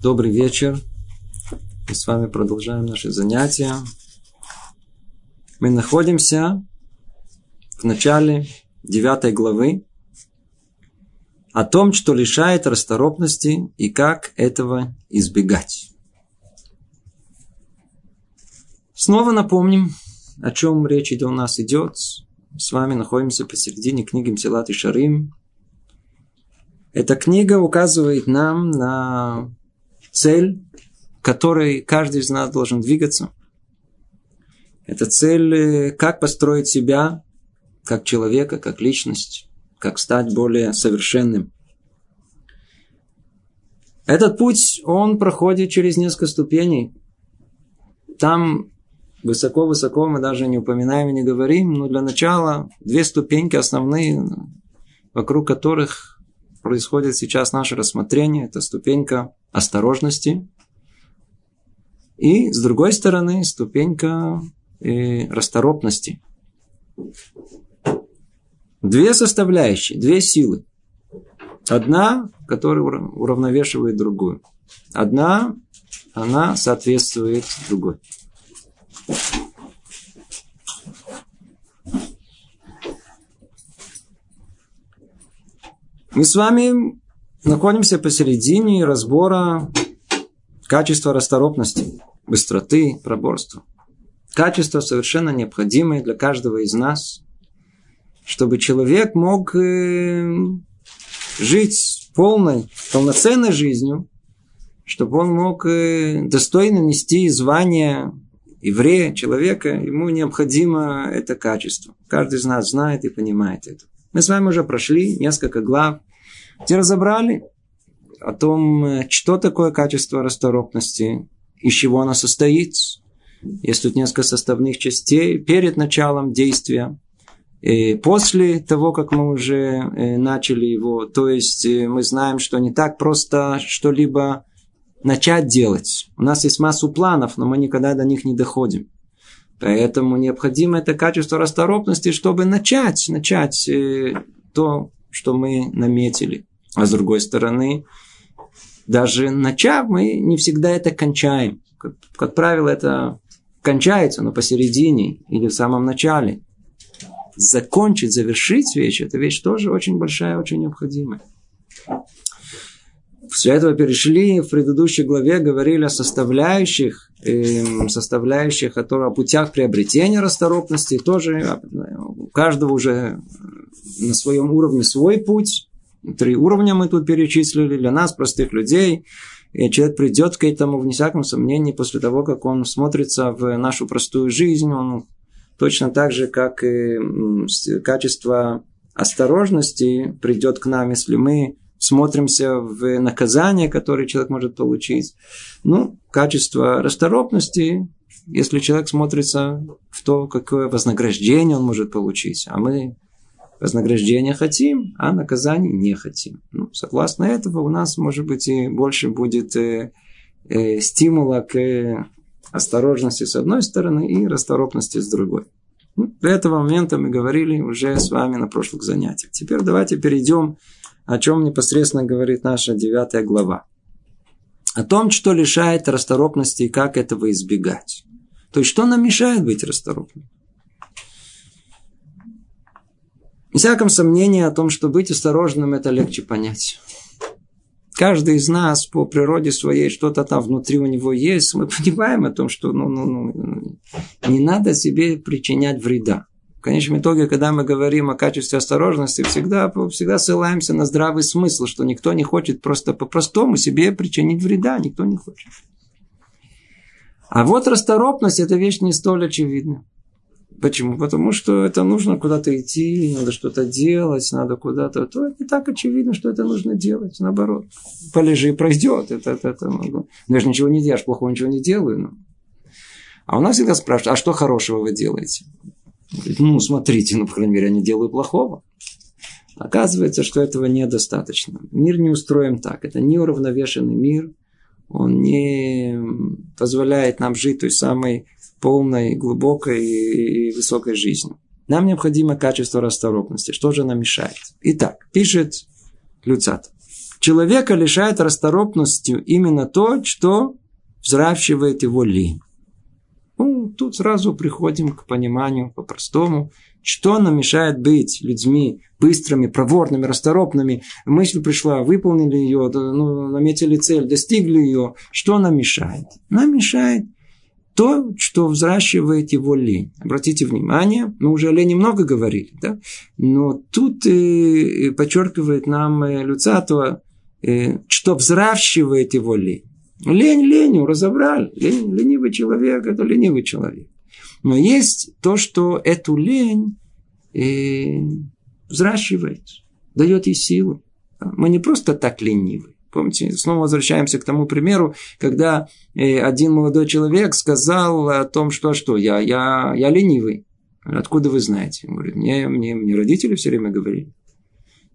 Добрый вечер. Мы с вами продолжаем наши занятия. Мы находимся в начале девятой главы о том, что лишает расторопности и как этого избегать. Снова напомним, о чем речь у нас идет. С вами находимся посередине книги Мсилат и Шарим. Эта книга указывает нам на цель, которой каждый из нас должен двигаться. Это цель, э, как построить себя как человека, как личность, как стать более совершенным. Этот путь, он проходит через несколько ступеней. Там высоко-высоко мы даже не упоминаем и не говорим, но для начала две ступеньки основные, вокруг которых происходит сейчас наше рассмотрение. Это ступенька осторожности. И, с другой стороны, ступенька э, расторопности. Две составляющие, две силы. Одна, которая уравновешивает другую. Одна, она соответствует другой. Мы с вами находимся посередине разбора качества расторопности, быстроты, проборства. Качество совершенно необходимое для каждого из нас, чтобы человек мог э, жить полной, полноценной жизнью, чтобы он мог э, достойно нести звание еврея, человека, ему необходимо это качество. Каждый из нас знает и понимает это. Мы с вами уже прошли несколько глав, где разобрали о том, э, что такое качество расторопности, из чего оно состоит. Есть тут несколько составных частей перед началом действия, и после того, как мы уже э, начали его. То есть э, мы знаем, что не так просто что-либо начать делать. У нас есть массу планов, но мы никогда до них не доходим. Поэтому необходимо это качество расторопности, чтобы начать, начать то, что мы наметили. А с другой стороны, даже начав, мы не всегда это кончаем. Как, как правило, это кончается, но посередине или в самом начале. Закончить, завершить вещь, эта вещь тоже очень большая, очень необходимая. После этого перешли, в предыдущей главе говорили о составляющих, э, составляющих, которые, о путях приобретения расторопности. Тоже у каждого уже на своем уровне свой путь. Три уровня мы тут перечислили для нас, простых людей. И человек придет к этому, вне всяком сомнении, после того, как он смотрится в нашу простую жизнь, он точно так же, как и качество осторожности придет к нам, если мы смотримся в наказание, которое человек может получить. Ну, качество расторопности, если человек смотрится в то, какое вознаграждение он может получить. А мы вознаграждения хотим, а наказаний не хотим. Ну, согласно этого у нас, может быть, и больше будет э, э, стимула к э, осторожности с одной стороны и расторопности с другой. Ну, до этого момента мы говорили уже с вами на прошлых занятиях. Теперь давайте перейдем, о чем непосредственно говорит наша девятая глава. О том, что лишает расторопности и как этого избегать. То есть, что нам мешает быть расторопным? Всяком сомнении о том, что быть осторожным, это легче понять. Каждый из нас по природе своей что-то там внутри у него есть. Мы понимаем о том, что ну, ну, ну, не надо себе причинять вреда. В конечном итоге, когда мы говорим о качестве осторожности, всегда, всегда ссылаемся на здравый смысл, что никто не хочет просто по-простому себе причинить вреда, никто не хочет. А вот расторопность – это вещь не столь очевидна. Почему? Потому что это нужно куда-то идти, надо что-то делать, надо куда-то. То не так очевидно, что это нужно делать. Наоборот. Полежи, пройдет. Это, это, это, ну, я же ничего не делаю, плохого ничего не делаю. Ну. А у нас всегда спрашивают, а что хорошего вы делаете? Говорит, ну, смотрите, ну, по крайней мере, я не делаю плохого. Оказывается, что этого недостаточно. Мир не устроен так. Это неуравновешенный мир. Он не позволяет нам жить той самой полной, глубокой и высокой жизнью. Нам необходимо качество расторопности. Что же нам мешает? Итак, пишет Люцат. Человека лишает расторопностью именно то, что взращивает его лень. Ну, тут сразу приходим к пониманию по-простому, что нам мешает быть людьми быстрыми, проворными, расторопными. Мысль пришла, выполнили ее, ну, наметили цель, достигли ее. Что нам мешает? Нам мешает то, что взращивает его лень. Обратите внимание, мы уже о лени много говорили, да? но тут э, подчеркивает нам э, Люцатова, э, что взращивает его лень. Лень ленью разобрали. Лень, ленивый человек – это ленивый человек. Но есть то, что эту лень э, взращивает, дает ей силу. Мы не просто так ленивы. Помните, снова возвращаемся к тому примеру, когда э, один молодой человек сказал о том, что что я, я, я ленивый. Откуда вы знаете? Он говорит, мне, мне, мне родители все время говорили.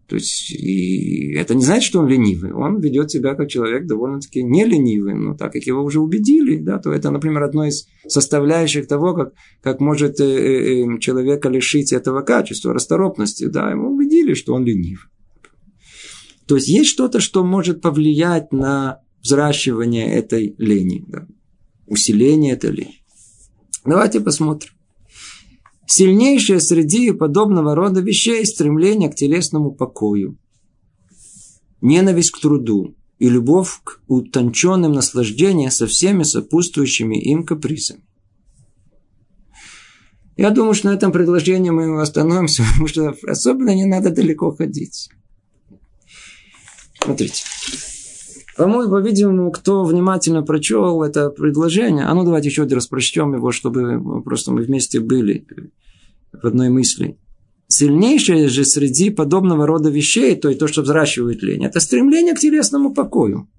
То есть, и это не значит, что он ленивый. Он ведет себя как человек довольно-таки не ленивый. Но так как его уже убедили, да, то это, например, одно из составляющих того, как, как может э, э, э человека лишить этого качества, расторопности. Да, ему убедили, что он ленив. То есть, есть что-то, что может повлиять на взращивание этой лени, да, усиление этой лени. Давайте посмотрим. Сильнейшее среди подобного рода вещей стремление к телесному покою, ненависть к труду и любовь к утонченным наслаждениям со всеми сопутствующими им капризами. Я думаю, что на этом предложении мы остановимся, потому что особенно не надо далеко ходить. Смотрите. По-моему, по-видимому, кто внимательно прочел это предложение, а ну давайте еще раз прочтем его, чтобы просто мы вместе были в одной мысли. Сильнейшее же среди подобного рода вещей, то и то, что взращивает лень, это стремление к телесному покою,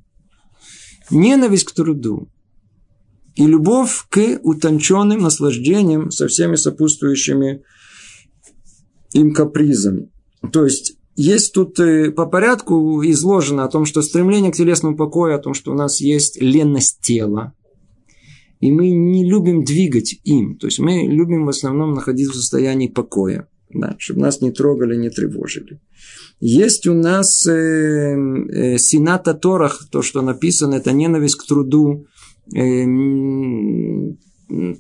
ненависть к труду и любовь к утонченным наслаждениям со всеми сопутствующими им капризами. То есть, есть тут э, по порядку изложено о том, что стремление к телесному покою, о том, что у нас есть ленность тела, и мы не любим двигать им. То есть мы любим в основном находиться в состоянии покоя, да, чтобы нас не трогали, не тревожили. Есть у нас э, э, сината Торах, то, что написано, это ненависть к труду. Э,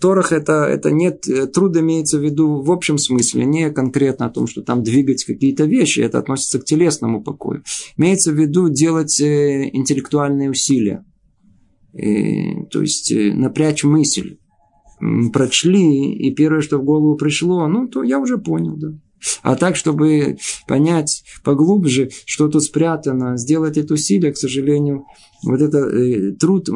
Торах это, это нет, труд имеется в виду в общем смысле, не конкретно о том, что там двигать какие-то вещи, это относится к телесному покою. Имеется в виду делать э, интеллектуальные усилия. И, то есть э, напрячь мысль. Прочли, и первое, что в голову пришло, ну, то я уже понял, да. А так, чтобы понять поглубже, что тут спрятано, сделать это усилие, к сожалению, вот это э, труд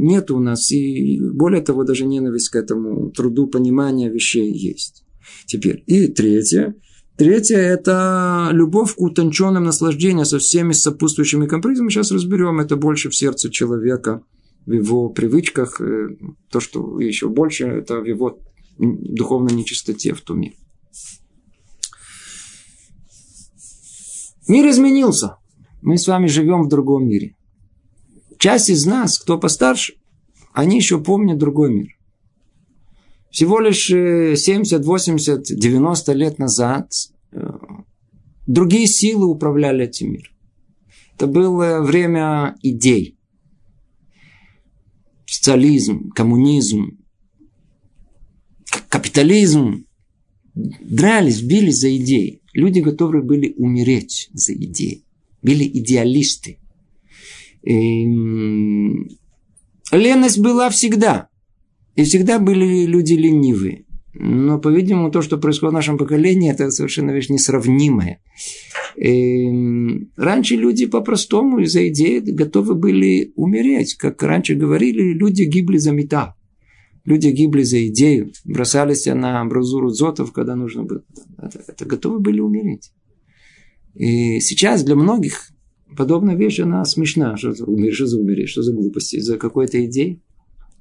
нет у нас. И более того, даже ненависть к этому труду понимания вещей есть. Теперь. И третье. Третье – это любовь к утонченным наслаждениям со всеми сопутствующими компризами. Сейчас разберем это больше в сердце человека, в его привычках. Э, то, что еще больше, это в его духовной нечистоте в туме. Мир изменился. Мы с вами живем в другом мире. Часть из нас, кто постарше, они еще помнят другой мир. Всего лишь 70, 80, 90 лет назад э, другие силы управляли этим миром. Это было время идей. Социализм, коммунизм, капитализм. Дрались, бились за идеи. Люди готовы были умереть за идеи. Были идеалисты. Эм, леность была всегда. И всегда были люди ленивые. Но, по-видимому, то, что происходит в нашем поколении, это совершенно вещь несравнимая. И эм, раньше люди по-простому из-за идеи готовы были умереть. Как раньше говорили, люди гибли за металл. Люди гибли за идею, бросались на амбразуру зотов, когда нужно было. Это, это готовы были умереть. И сейчас для многих подобная вещь, она смешна. Что за умереть, что за умереть, что за глупости, из-за какой-то идеи.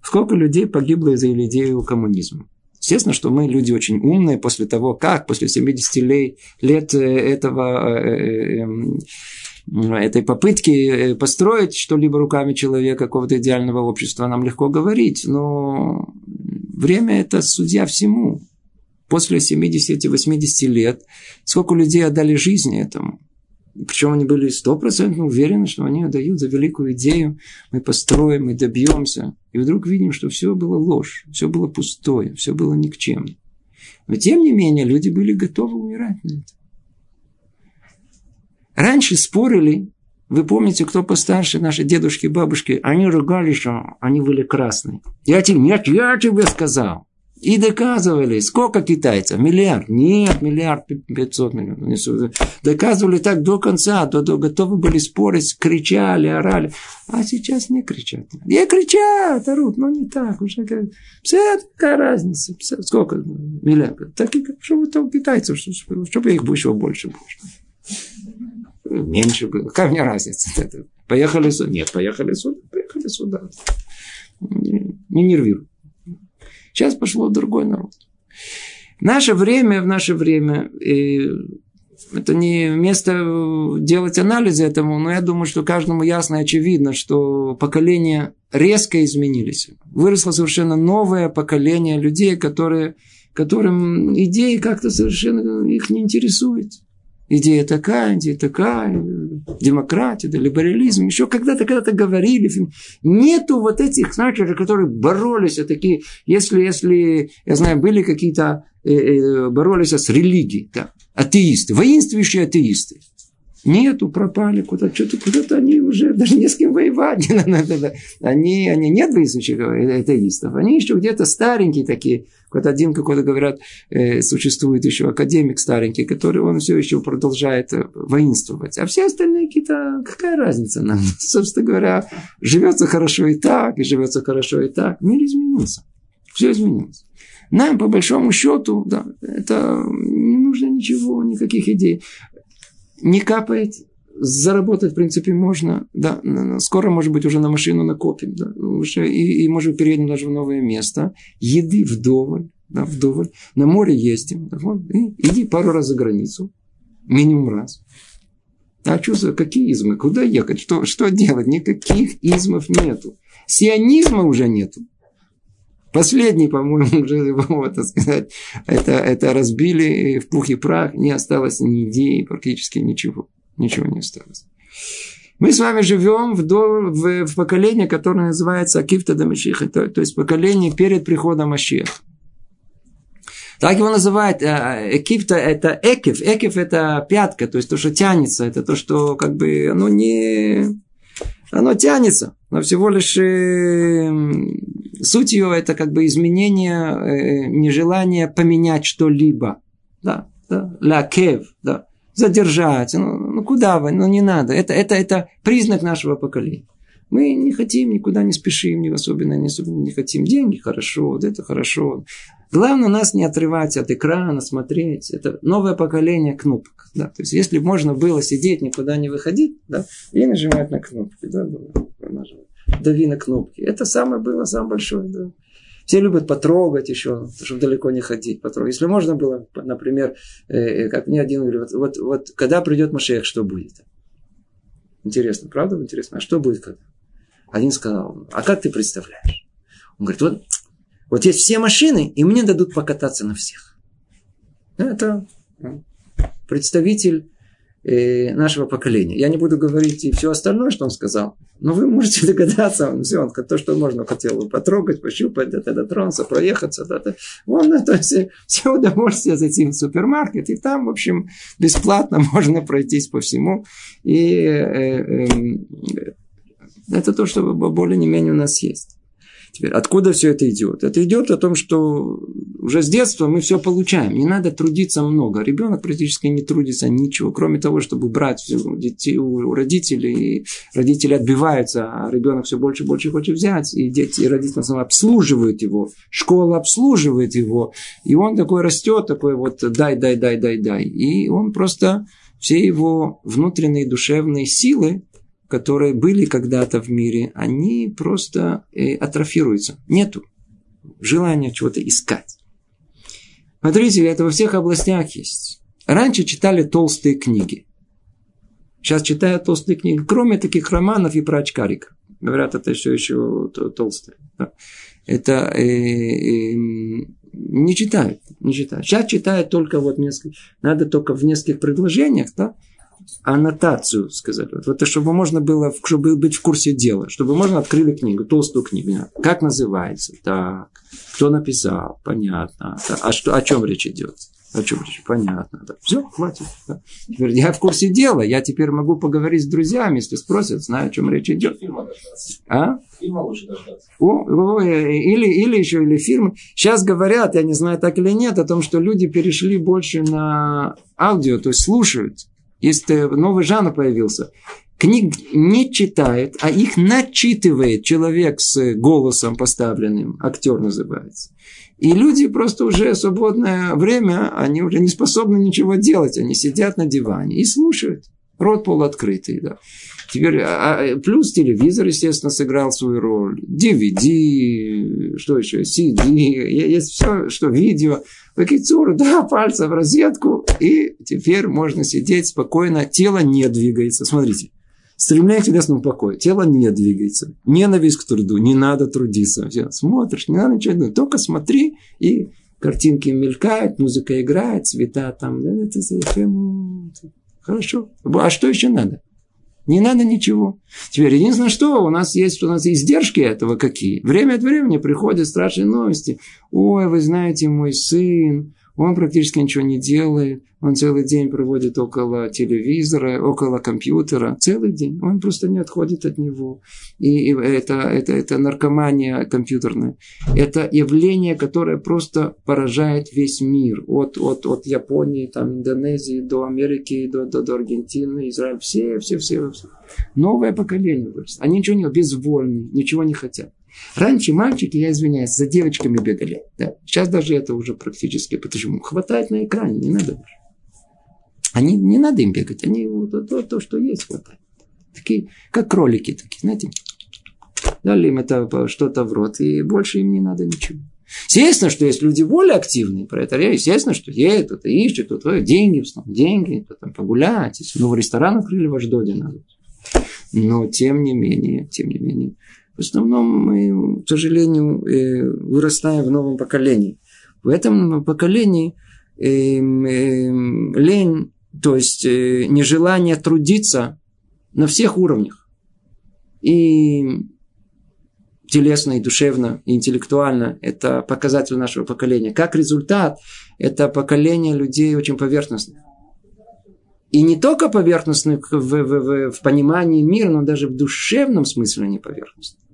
Сколько людей погибло из-за идеи коммунизма? Естественно, что мы люди очень умные после того, как после 70 лет э, этого, э, э, этой попытки построить что-либо руками человека, какого-то идеального общества, нам легко говорить, но время это судья всему. После 70-80 лет сколько людей отдали жизни этому? Причем они были стопроцентно уверены, что они отдают за великую идею. Мы построим, мы добьемся. И вдруг видим, что все было ложь, все было пустое, все было никчемно. Но тем не менее, люди были готовы умирать на это. Раньше спорили, вы помните, кто постарше, наши дедушки, бабушки, они ругались, что они были красные. Я тебе, нет, я тебе сказал. И доказывали, сколько китайцев? Миллиард? Нет, миллиард пятьсот миллионов. Доказывали так до конца, до, до, готовы были спорить, кричали, орали. А сейчас не кричат. Не кричат, орут, но не так. Уже как... Все, какая разница? Все, сколько? Миллиард. Так и что вы там китайцев, чтобы их еще больше было. Меньше было. Какая мне разница? Поехали сюда. Нет, поехали сюда. Поехали сюда. Не, не нервируй. Сейчас пошло другой народ. Наше время, в наше время, и это не место делать анализы этому, но я думаю, что каждому ясно и очевидно, что поколения резко изменились. Выросло совершенно новое поколение людей, которые, которым идеи как-то совершенно их не интересуют идея такая, идея такая, демократия, да, либерализм. Еще когда-то, когда-то говорили, нету вот этих, знаете, которые боролись, а такие, если, если, я знаю, были какие-то, э, э, боролись с религией, да, атеисты, воинствующие атеисты. Нету, пропали куда-то, что-то куда-то они уже даже не с кем воевать. Они, они нет воинствующих атеистов, они еще где-то старенькие такие, вот один какой-то, говорят, э, существует еще академик старенький, который он все еще продолжает э, воинствовать. А все остальные какие-то, какая разница нам? Собственно говоря, живется хорошо и так, и живется хорошо и так. Мир изменился. Все изменилось. Нам, по большому счету, да, это не нужно ничего, никаких идей. Не капает, заработать, в принципе, можно. Да, скоро, может быть, уже на машину накопим. Да, уже, и, и, может, переедем даже в новое место. Еды вдоволь. Да, вдоволь. На море ездим. Да, вот, и иди пару раз за границу. Минимум раз. А что, какие измы? Куда ехать? Что, что делать? Никаких измов нету. Сионизма уже нету. Последний, по-моему, уже его, так сказать, это, это разбили в пух и прах, не осталось ни идеи, практически ничего. Ничего не осталось. Мы с вами живем в, до, в, в поколении, которое называется Акифта Дамашиха, то, то есть поколение перед приходом Машиха. Так его называют. Э, Экифта – это экив. Экив – это пятка, то есть то, что тянется. Это то, что как бы оно не... Оно тянется. Но всего лишь э, суть ее – это как бы изменение, э, нежелание поменять что-либо. Да, да. Лакев, да задержать. Ну, ну куда вы? Ну не надо. Это, это, это признак нашего поколения. Мы не хотим, никуда не спешим, не особенно, не особенно не хотим. Деньги хорошо, вот это хорошо. Главное нас не отрывать от экрана, смотреть. Это новое поколение кнопок. Да? То есть, если можно было сидеть, никуда не выходить, да, и нажимать на кнопки. Да, дави на кнопки. Это самое было, самое большое. Да. Все любят потрогать еще, чтобы далеко не ходить. Потрогать. Если можно было, например, э, э, как мне один говорит, вот, вот когда придет Машех, что будет? Интересно, правда интересно? А что будет когда? Один сказал, а как ты представляешь? Он говорит, вот, вот есть все машины, и мне дадут покататься на всех. Это представитель нашего поколения. Я не буду говорить и все остальное, что он сказал, но вы можете догадаться, он все, он, то, что можно, хотел потрогать, пощупать, да, дотронуться, проехаться, да, да. Он это все, все удовольствие зайти в супермаркет, и там, в общем, бесплатно можно пройтись по всему. И э, э, э, это то, что более-менее у нас есть. Теперь, откуда все это идет? Это идет о том, что уже с детства мы все получаем. Не надо трудиться много. Ребенок практически не трудится ничего, кроме того, чтобы брать у, детей, у родителей. И родители отбиваются, а ребенок все больше и больше хочет взять. И дети, и родители обслуживают его. Школа обслуживает его. И он такой растет, такой вот дай, дай, дай, дай, дай. И он просто все его внутренние душевные силы которые были когда-то в мире, они просто э, атрофируются. Нету желания чего-то искать. Смотрите, это во всех областях есть. Раньше читали толстые книги. Сейчас читают толстые книги, кроме таких романов и про очкарика. Говорят, это все еще толстые. Это э, э, не читают, не читают. Сейчас читают только вот несколько, надо только в нескольких предложениях, да, аннотацию сказали. Вот это, чтобы можно было, чтобы быть в курсе дела. Чтобы можно открыли книгу, толстую книгу. Как называется? Так. Кто написал? Понятно. А что, о чем речь идет? О чем речь? Понятно. Да. Все, хватит. Да. Теперь я в курсе дела. Я теперь могу поговорить с друзьями, если спросят, знаю, о чем речь идет. А? Фильма лучше дождаться. О, о, или, или еще, или фильмы. Сейчас говорят, я не знаю, так или нет, о том, что люди перешли больше на аудио, то есть слушают. Есть э, новый жанр появился. Книг не читает, а их начитывает человек с голосом поставленным. Актер называется. И люди просто уже свободное время, они уже не способны ничего делать. Они сидят на диване и слушают. Рот полуоткрытый, да. Теперь, а, а плюс телевизор, естественно, сыграл свою роль. DVD, что еще, CD, есть все, что видео. Бакицур, да, пальцы в розетку. И теперь можно сидеть спокойно, тело не двигается. Смотрите. Стремление к телесному покою. Тело не двигается. Ненависть к труду. Не надо трудиться. Все. Смотришь, не надо ничего делать. Только смотри, и картинки мелькают, музыка играет, цвета там. Хорошо. А что еще надо? Не надо ничего. Теперь единственное, что у нас есть, у нас издержки этого какие. Время от времени приходят страшные новости. Ой, вы знаете, мой сын, он практически ничего не делает. Он целый день проводит около телевизора, около компьютера. Целый день. Он просто не отходит от него. И это, это, это наркомания компьютерная. Это явление, которое просто поражает весь мир. От, от, от Японии, там, Индонезии до Америки, до, до, до Аргентины, Израиля. Все, все, все, все. Новое поколение. Они ничего не безвольны, ничего не хотят. Раньше мальчики, я извиняюсь, за девочками бегали. Да. Сейчас даже это уже практически, почему? Хватает на экране, не надо больше. Они, не надо им бегать, они вот, то, то, что есть, хватает. Такие, как кролики такие, знаете. Дали им это что-то в рот, и больше им не надо ничего. Естественно, что есть люди более активные про это. Естественно, что едет, кто-то ищет, кто-то деньги, деньги, кто там погулять. Если новый ресторан открыли в Аждоде, надо. Но тем не менее, тем не менее, в основном мы, к сожалению, э, вырастаем в новом поколении. В этом поколении эм, эм, лень, то есть э, нежелание трудиться на всех уровнях. И телесно, и душевно, и интеллектуально. Это показатель нашего поколения. Как результат, это поколение людей очень поверхностных. И не только поверхностных в, в, в, в понимании мира, но даже в душевном смысле они поверхностные.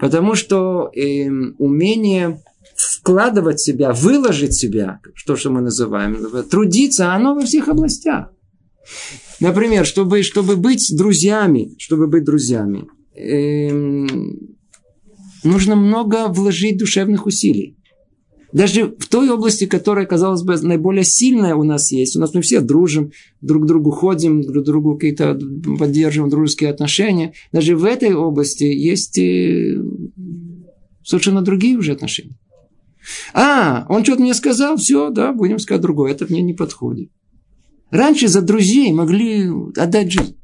Потому что э, умение вкладывать себя, выложить себя, что, что мы называем, трудиться, оно во всех областях. Например, чтобы, чтобы быть друзьями, чтобы быть друзьями, э, нужно много вложить душевных усилий. Даже в той области, которая, казалось бы, наиболее сильная у нас есть. У нас мы все дружим, друг к другу ходим, друг к другу какие-то поддерживаем дружеские отношения. Даже в этой области есть э, совершенно другие уже отношения. А, он что-то мне сказал, все, да, будем сказать другое. Это мне не подходит. Раньше за друзей могли отдать жизнь.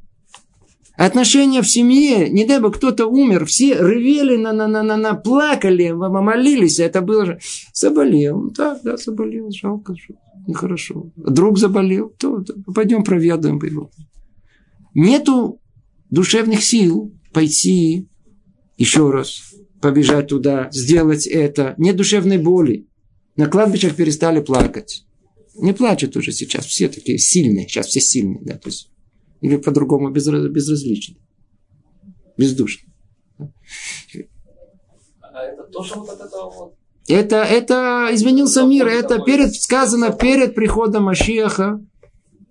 Отношения в семье, не дай бог кто-то умер, все ревели, на, на, на, на, на, плакали, молились, это было же... Заболел, так, да, заболел, жалко, нехорошо. Друг заболел, то, то пойдем проведаем его. Нету душевных сил пойти еще раз, побежать туда, сделать это. Нет душевной боли. На кладбищах перестали плакать. Не плачут уже сейчас, все такие сильные, сейчас все сильные, да, то есть или по-другому безразличны. Бездушны. А это тоже вот это вот это, это изменился мир. Это перед, сказано перед приходом Машиаха.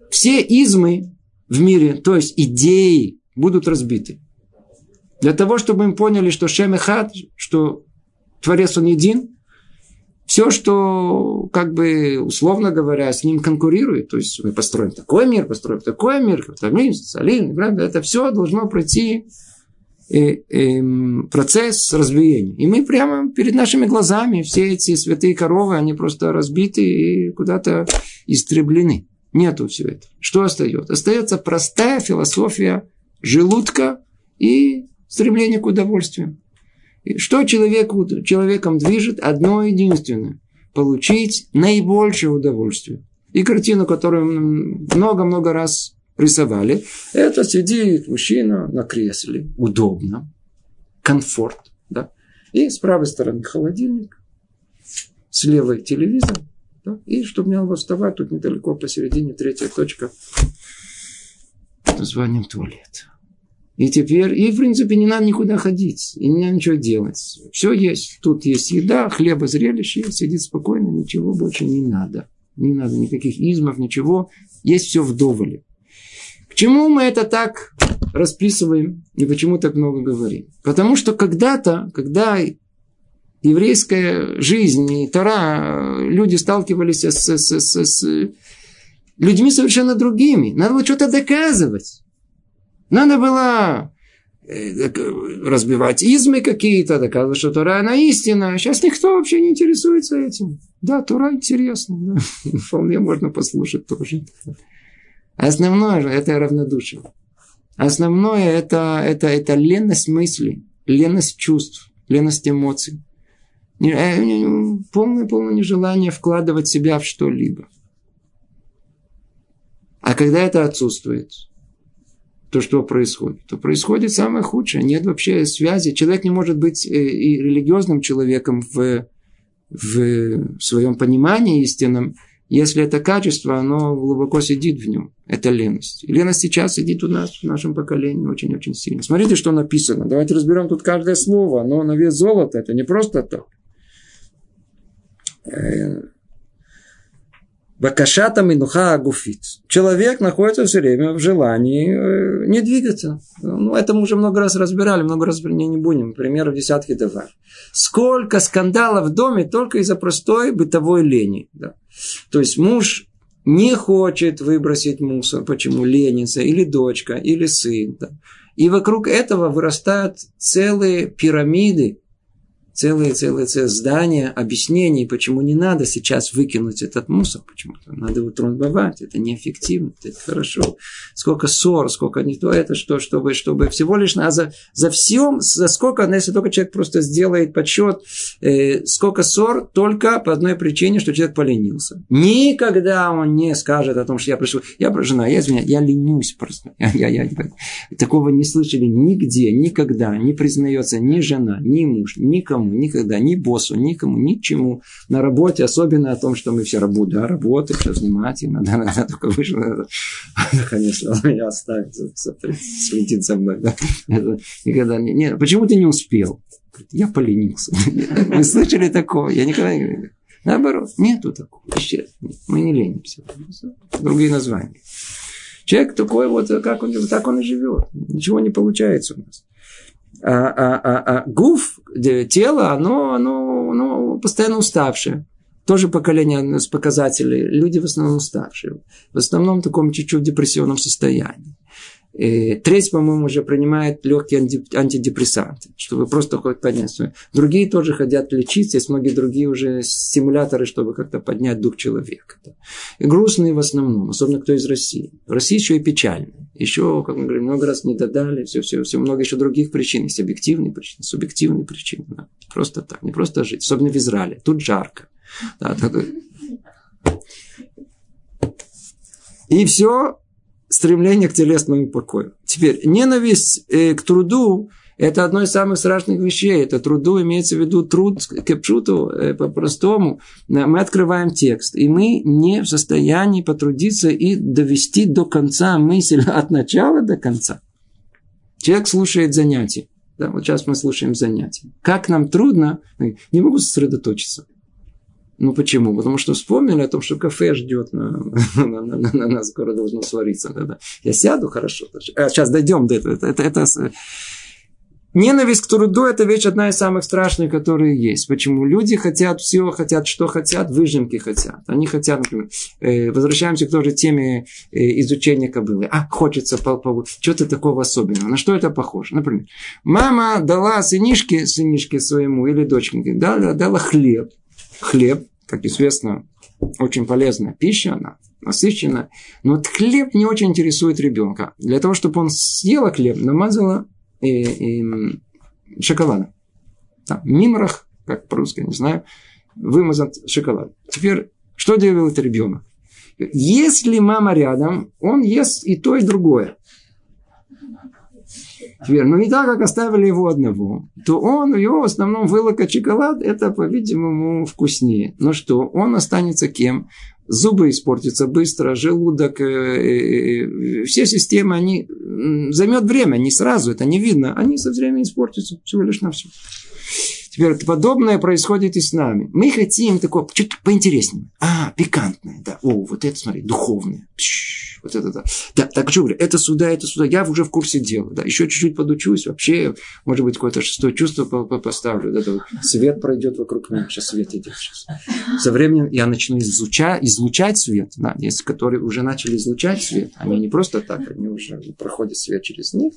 Все измы в мире, то есть идеи, будут разбиты. Для того, чтобы мы поняли, что Шем Хат, что Творец он един, все, что, как бы, условно говоря, с ним конкурирует, то есть мы построим такой мир, построим такой мир, капитализм, социализм, это все должно пройти э, э, процесс разбиения. И мы прямо перед нашими глазами, все эти святые коровы, они просто разбиты и куда-то истреблены. Нету всего этого. Что остается? Остается простая философия желудка и стремление к удовольствию. Что человеку, человеком движет? Одно единственное. Получить наибольшее удовольствие. И картину, которую много-много раз рисовали. Это сидит мужчина на кресле, удобно, комфорт, да. И с правой стороны холодильник, с левой телевизор, да? и чтобы не надо вставать, тут недалеко посередине третья точка, названием туалет. И теперь, и в принципе не надо никуда ходить, и не надо ничего делать. Все есть. Тут есть еда, хлеба, зрелище, сидит спокойно, ничего больше не надо. Не надо никаких измов, ничего. Есть все вдоволь. К чему мы это так расписываем и почему так много говорим? Потому что когда-то, когда еврейская жизнь и Тара, люди сталкивались с, с, с, с людьми совершенно другими. Надо было что-то доказывать. Надо было э, разбивать измы какие-то, доказывать, что Тура она истина. Сейчас никто вообще не интересуется этим. Да, Тура интересно. Да. Вполне можно послушать тоже. Основное это равнодушие. Основное это, это, это леность мыслей, леность чувств, леность эмоций. Э, полное, полное нежелание вкладывать себя в что-либо. А когда это отсутствует, то что происходит? То происходит самое худшее. Нет вообще связи. Человек не может быть э, и религиозным человеком в, в своем понимании истинном, если это качество, оно глубоко сидит в нем. Это леность. И леность сейчас сидит у нас, в нашем поколении, очень-очень сильно. Смотрите, что написано. Давайте разберем тут каждое слово. Оно на вес золота. Это не просто так. Бакашата минуха агуфит. Человек находится все время в желании э, не двигаться. Ну, это мы уже много раз разбирали, много раз не, не будем. Примеров десятки давай. Сколько скандалов в доме только из-за простой бытовой лени. Да. То есть муж не хочет выбросить мусор, почему ленится, или дочка, или сын. Да. И вокруг этого вырастают целые пирамиды целые здания объяснений, почему не надо сейчас выкинуть этот мусор, почему-то надо его трамбовать, это неэффективно, это хорошо. Сколько ссор, сколько не то, это что, чтобы, чтобы всего лишь а за, за всем, за сколько, ну, если только человек просто сделает подсчет, э, сколько ссор только по одной причине, что человек поленился. Никогда он не скажет о том, что я пришел, я жена, я извиняюсь, я ленюсь просто. Я, я, я, такого не слышали нигде, никогда, не признается ни жена, ни муж, никому никому, никогда, ни боссу, никому, ничему. На работе, особенно о том, что мы все работаем, да, работаем, все внимательно, да, да, только вышел, конечно, он меня оставит, следит за мной, да. никогда не, не, почему ты не успел? Я поленился. Вы слышали такого? Я никогда не говорю. Наоборот, нету такого. Исчез. Мы не ленимся. Другие названия. Человек такой вот, как он, так он и живет. Ничего не получается у нас а, а, а, гуф, тело, оно, оно, оно постоянно уставшее. Тоже поколение с показателей. Люди в основном уставшие. В основном в таком чуть-чуть депрессионном состоянии. И треть, по-моему, уже принимает легкие антидепрессанты, чтобы просто хоть поднять. Другие тоже хотят лечиться, есть многие другие уже стимуляторы, чтобы как-то поднять дух человека. И грустные в основном, особенно кто из России. В России еще и печально. Еще, как мы говорим, много раз не додали, все, все, все, много еще других причин. Есть объективные причины, субъективные причины. Да. Просто так, не просто жить. Особенно в Израиле. Тут жарко. Да, и все стремление к телесному покою. Теперь, ненависть э, к труду – это одно из самых страшных вещей. Это труду имеется в виду труд кепшуту э, по-простому. Мы открываем текст, и мы не в состоянии потрудиться и довести до конца мысль от начала до конца. Человек слушает занятия. Да, вот сейчас мы слушаем занятия. Как нам трудно, не могу сосредоточиться. Ну почему? Потому что вспомнили о том, что кафе ждет на, на, на, на, на нас, скоро должно свариться. Да, да. Я сяду, хорошо. А, сейчас дойдем до этого. Это, это, это... Ненависть к труду – это вещь одна из самых страшных, которые есть. Почему? Люди хотят все, хотят что хотят, выжимки хотят. Они хотят, например, э, возвращаемся к той же теме э, изучения кобылы. А, хочется по, по, что-то такого особенного. На что это похоже? Например, мама дала сынишке, сынишке своему или дочке, дала, дала хлеб хлеб, как известно, очень полезная пища, она насыщенная. Но вот хлеб не очень интересует ребенка. Для того, чтобы он съел хлеб, намазала и, и шоколадом. Да, мимрах, как по-русски, не знаю, вымазан шоколад. Теперь, что делает ребенок? Если мама рядом, он ест и то, и другое. Теперь, ну не так, как оставили его одного, то он, его в основном вылокать шоколад, это, по-видимому, вкуснее. Но что, он останется кем? Зубы испортятся быстро, желудок, э, э, э, все системы, они займет время, не сразу, это не видно. Они со временем испортятся всего лишь на все. Теперь подобное происходит и с нами. Мы хотим такое, что-то поинтереснее. А, пикантное, да. О, вот это, смотри, духовное. Пш, вот это, да. Да, так что говорю, это сюда, это сюда. Я уже в курсе дела. Да, еще чуть-чуть подучусь. Вообще, может быть, какое-то шестое чувство поставлю. Да, вот свет пройдет вокруг меня. Сейчас свет идет. Сейчас. Со временем я начну излучать, излучать свет. Да, есть, которые уже начали излучать свет. Они не просто так, они уже проходят свет через них.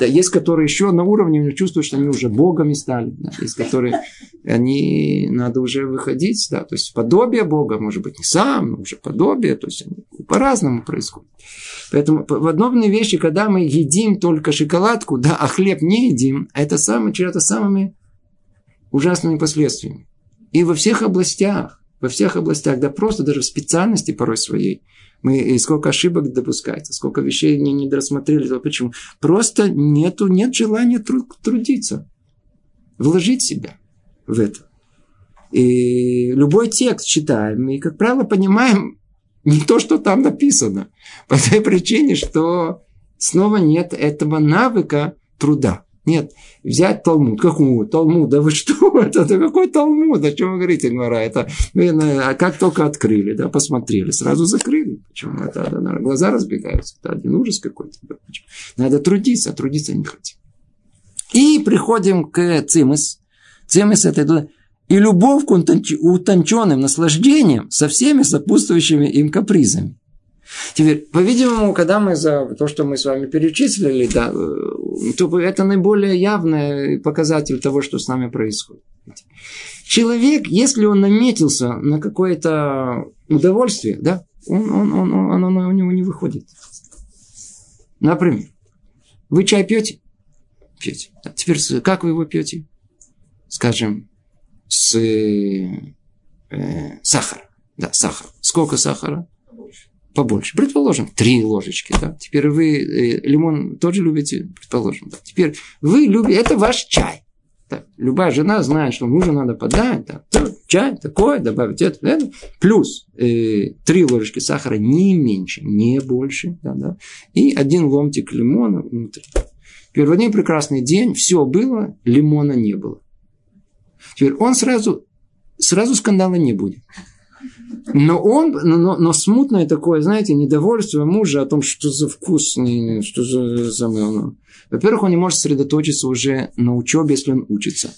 Да, есть, которые еще на уровне чувствуют, что они уже богами стали. Да, есть, которые они надо уже выходить. Да, то есть подобие Бога, может быть, не сам, но уже подобие. То есть по-разному происходит. Поэтому подобные вещи, когда мы едим только шоколадку, да, а хлеб не едим, это самое, это самыми ужасными последствиями. И во всех областях, во всех областях, да просто даже в специальности порой своей, мы, и сколько ошибок допускается, сколько вещей не, не досмотрели. Почему? Просто нету, нет желания труд, трудиться, вложить себя в это. И любой текст читаем, и, как правило, понимаем не то, что там написано. По той причине, что снова нет этого навыка труда. Нет, взять Талмуд. Какой Талмуд? Да вы что? Это, это какой Талмуд? О чем вы говорите, Гмара? Это, а как только открыли, да, посмотрели, сразу закрыли. Почему? Это, это глаза разбегаются. Это один ужас какой-то. Надо трудиться, а трудиться не хотим. И приходим к цимыс. Цимыс это и любовь к утонченным наслаждениям со всеми сопутствующими им капризами. Теперь, по-видимому, когда мы за то, что мы с вами перечислили, да, э, то это наиболее явный показатель того, что с нами происходит. Человек, если он наметился на какое-то удовольствие, да, он, он, он, он, оно у него не выходит. Например, вы чай пьете? Пьете. А теперь как вы его пьете? Скажем, с э, сахар. Да, сахар. Сколько сахара? Побольше. Предположим, три ложечки. Да? Теперь вы э, лимон тоже любите, предположим. Да? Теперь вы любите, это ваш чай. Да? Любая жена знает, что мужу надо подать. Да? Чай такой, добавить это, это. Плюс э, три ложечки сахара, не меньше, не больше. Да, да? И один ломтик лимона внутри. Теперь в один прекрасный день все было, лимона не было. Теперь он сразу, сразу скандала не будет. Но он, но, но смутное такое, знаете, недовольство мужа о том, что за вкусный, что за самое. Во-первых, он не может сосредоточиться уже на учебе, если он учится.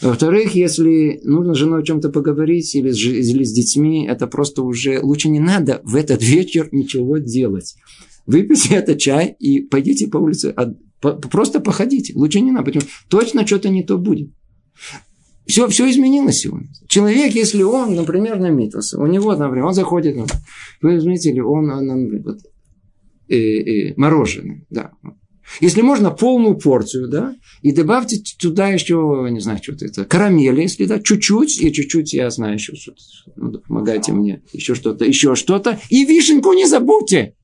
Во-вторых, если нужно с женой о чем-то поговорить или с, или с детьми, это просто уже лучше не надо в этот вечер ничего делать. Выпейте этот чай и пойдите по улице, а, просто походите. Лучше не надо, потому точно что-то не то будет. Все, все изменилось сегодня. Человек, если он, например, наметился, у него, например, он заходит, вы заметили, он, он, он вот, э, э, мороженое, да. Если можно, полную порцию, да, и добавьте туда еще, не знаю, что-то это, карамели, если да, чуть-чуть, и чуть-чуть, я знаю еще что-то, ну, помогайте мне, еще что-то, еще что-то, и вишенку не забудьте.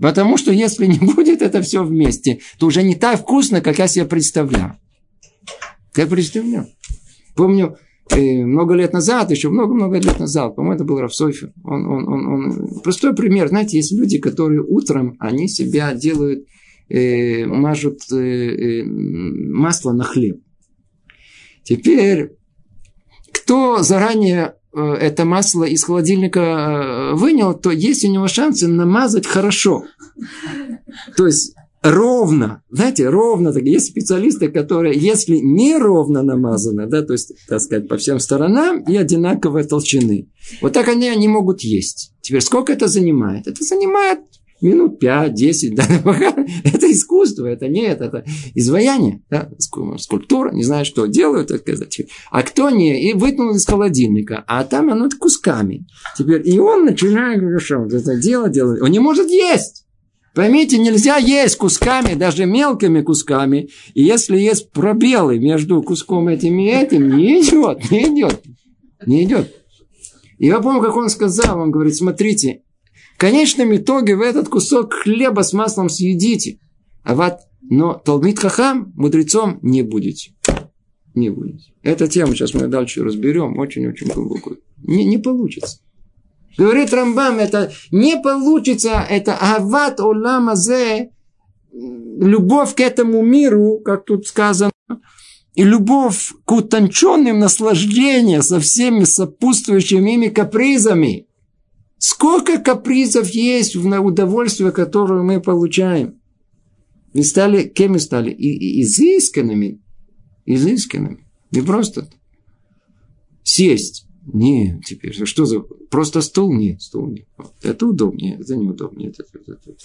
Потому что если не будет это все вместе, то уже не так вкусно, как я себе представлял. Как представлял. Помню, э, много лет назад, еще много-много лет назад, по-моему, это был Рафсойфер. Он, он, он, он... Простой пример. Знаете, есть люди, которые утром, они себя делают, э, мажут э, э, масло на хлеб. Теперь, кто заранее э, это масло из холодильника э, вынял, то есть у него шансы намазать хорошо. То есть ровно, знаете, ровно, так, есть специалисты, которые, если не ровно намазано, да, то есть, так сказать, по всем сторонам и одинаковой толщины, вот так они не могут есть. Теперь сколько это занимает? Это занимает минут 5-10, да, это искусство, это нет, это изваяние, да, скульптура, не знаю, что делают, так сказать. А кто не, и вытянул из холодильника, а там оно кусками. Теперь, и он начинает, это дело делать, он не может есть. Поймите, нельзя есть кусками, даже мелкими кусками. И если есть пробелы между куском этим и этим, не идет, не идет, не идет. И я помню, как он сказал, он говорит, смотрите, в конечном итоге вы этот кусок хлеба с маслом съедите. А вот, но Талмит Хахам мудрецом не будете. Не будете. Эта тема сейчас мы дальше разберем, очень-очень глубокую. Не, не получится. Говорит Рамбам, это не получится, это ават оламазе, любовь к этому миру, как тут сказано, и любовь к утонченным наслаждениям со всеми сопутствующими ими капризами. Сколько капризов есть в удовольствие, которое мы получаем. Мы стали, кем мы стали? И, и, изысканными. Изысканными. Не просто сесть. Не, теперь, что за... Просто стул? Нет, стул нет. Это удобнее, это неудобнее. Это, это, это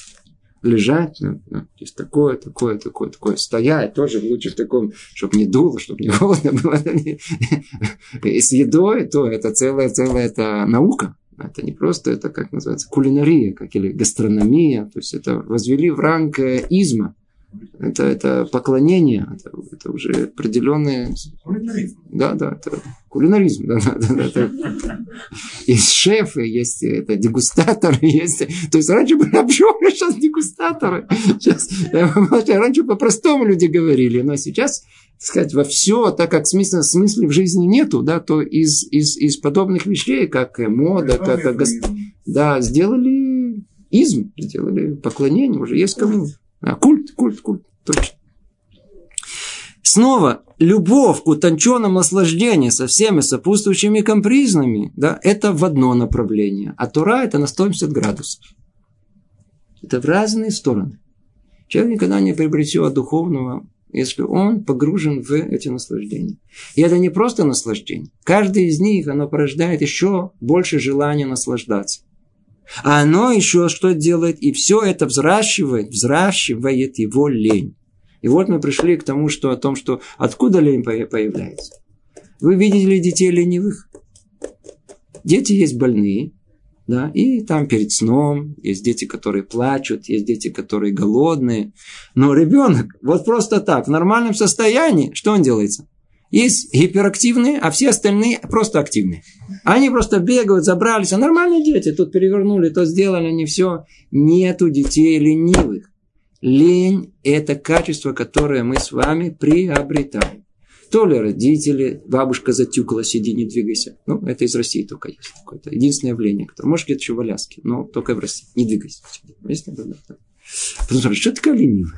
лежать, ну, ну, есть такое, такое, такое, такое, стоять тоже лучше в таком, чтобы не дуло, чтобы не холодно было. С едой, то это целая, целая это наука. Это не просто, это как называется, кулинария, как или гастрономия. То есть это возвели в ранг э, изма. Это, это поклонение, это, это уже определенные... Кулинаризм. Да, да, это кулинаризм. Да, да, да, это... Есть шефы, есть это, дегустаторы, есть... То есть раньше были обжоры, сейчас дегустаторы. Сейчас, раньше по-простому люди говорили, но сейчас сказать, во все, так как смысла, смысла в жизни нету, да, то из, из, из подобных вещей, как мода, как, как да, сделали изм, сделали поклонение, уже есть кому. А, культ, культ, культ, точно. Снова, любовь к утонченному наслаждению со всеми сопутствующими компризнами, да, это в одно направление. А Тура это на 180 градусов. Это в разные стороны. Человек никогда не приобретет духовного, если он погружен в эти наслаждения. И это не просто наслаждение. Каждый из них, оно порождает еще больше желания наслаждаться. А оно еще что делает? И все это взращивает, взращивает его лень. И вот мы пришли к тому, что о том, что откуда лень появляется. Вы видели детей ленивых? Дети есть больные, да, и там перед сном есть дети, которые плачут, есть дети, которые голодные. Но ребенок вот просто так, в нормальном состоянии, что он делается? Есть гиперактивные, а все остальные просто активные. Они просто бегают, забрались. А нормальные дети тут перевернули, то сделали, они все. Нету детей ленивых. Лень – это качество, которое мы с вами приобретаем. То ли родители, бабушка затюкала, сиди, не двигайся. Ну, это из России только есть. Это единственное явление, которое, может, где-то еще в Аляске, но только в России. Не двигайся. Есть? Потому что что такое ленивый?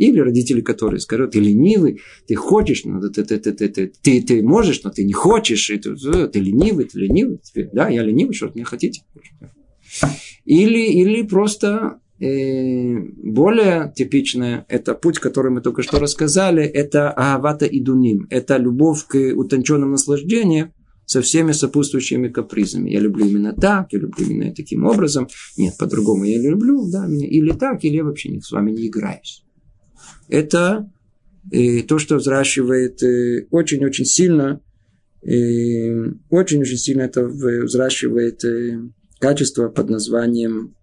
Или родители, которые скажут, ты ленивый, ты хочешь, но ты, ты, ты, ты, ты, ты, ты можешь, но ты не хочешь, и ты, ты ленивый, ты ленивый. Теперь, да, я ленивый, что не хотите. Или, или просто э, более типичное, это путь, который мы только что рассказали, это авата и дуним. Это любовь к утонченным наслаждениям, со всеми сопутствующими капризами. Я люблю именно так, я люблю именно таким образом. Нет, по-другому я люблю, да, или так, или я вообще с вами не играюсь это э, то, что взращивает э, очень-очень сильно, очень-очень сильно это взращивает э, качество под названием,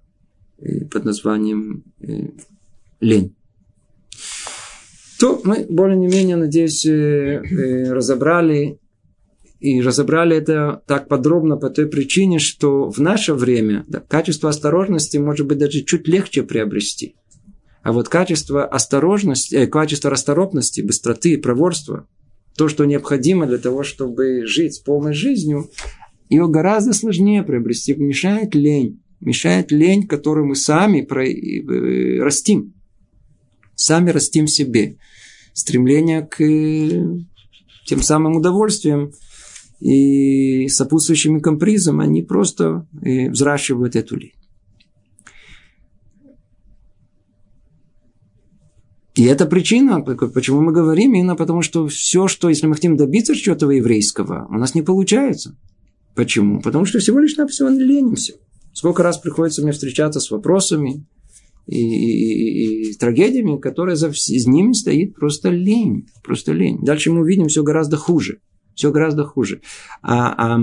э, под названием лень. То мы более-менее, надеюсь, разобрали и разобрали это так подробно по той причине, что в наше время да, качество осторожности может быть даже чуть легче приобрести – а вот качество осторожности, э, качество расторопности, быстроты, проворства, то, что необходимо для того, чтобы жить с полной жизнью, его гораздо сложнее приобрести. Мешает лень. Мешает лень, которую мы сами про... Э, растим. Сами растим себе. Стремление к э, тем самым удовольствиям и сопутствующим компризам, они просто э, взращивают эту лень. И это причина, почему мы говорим, именно потому что все, что, если мы хотим добиться чего-то еврейского, у нас не получается. Почему? Потому что всего лишь на все ленимся. Сколько раз приходится мне встречаться с вопросами и, и, и, и трагедиями, которые за, с ними стоит просто лень. Просто лень. Дальше мы увидим все гораздо хуже. Все гораздо хуже. А, а,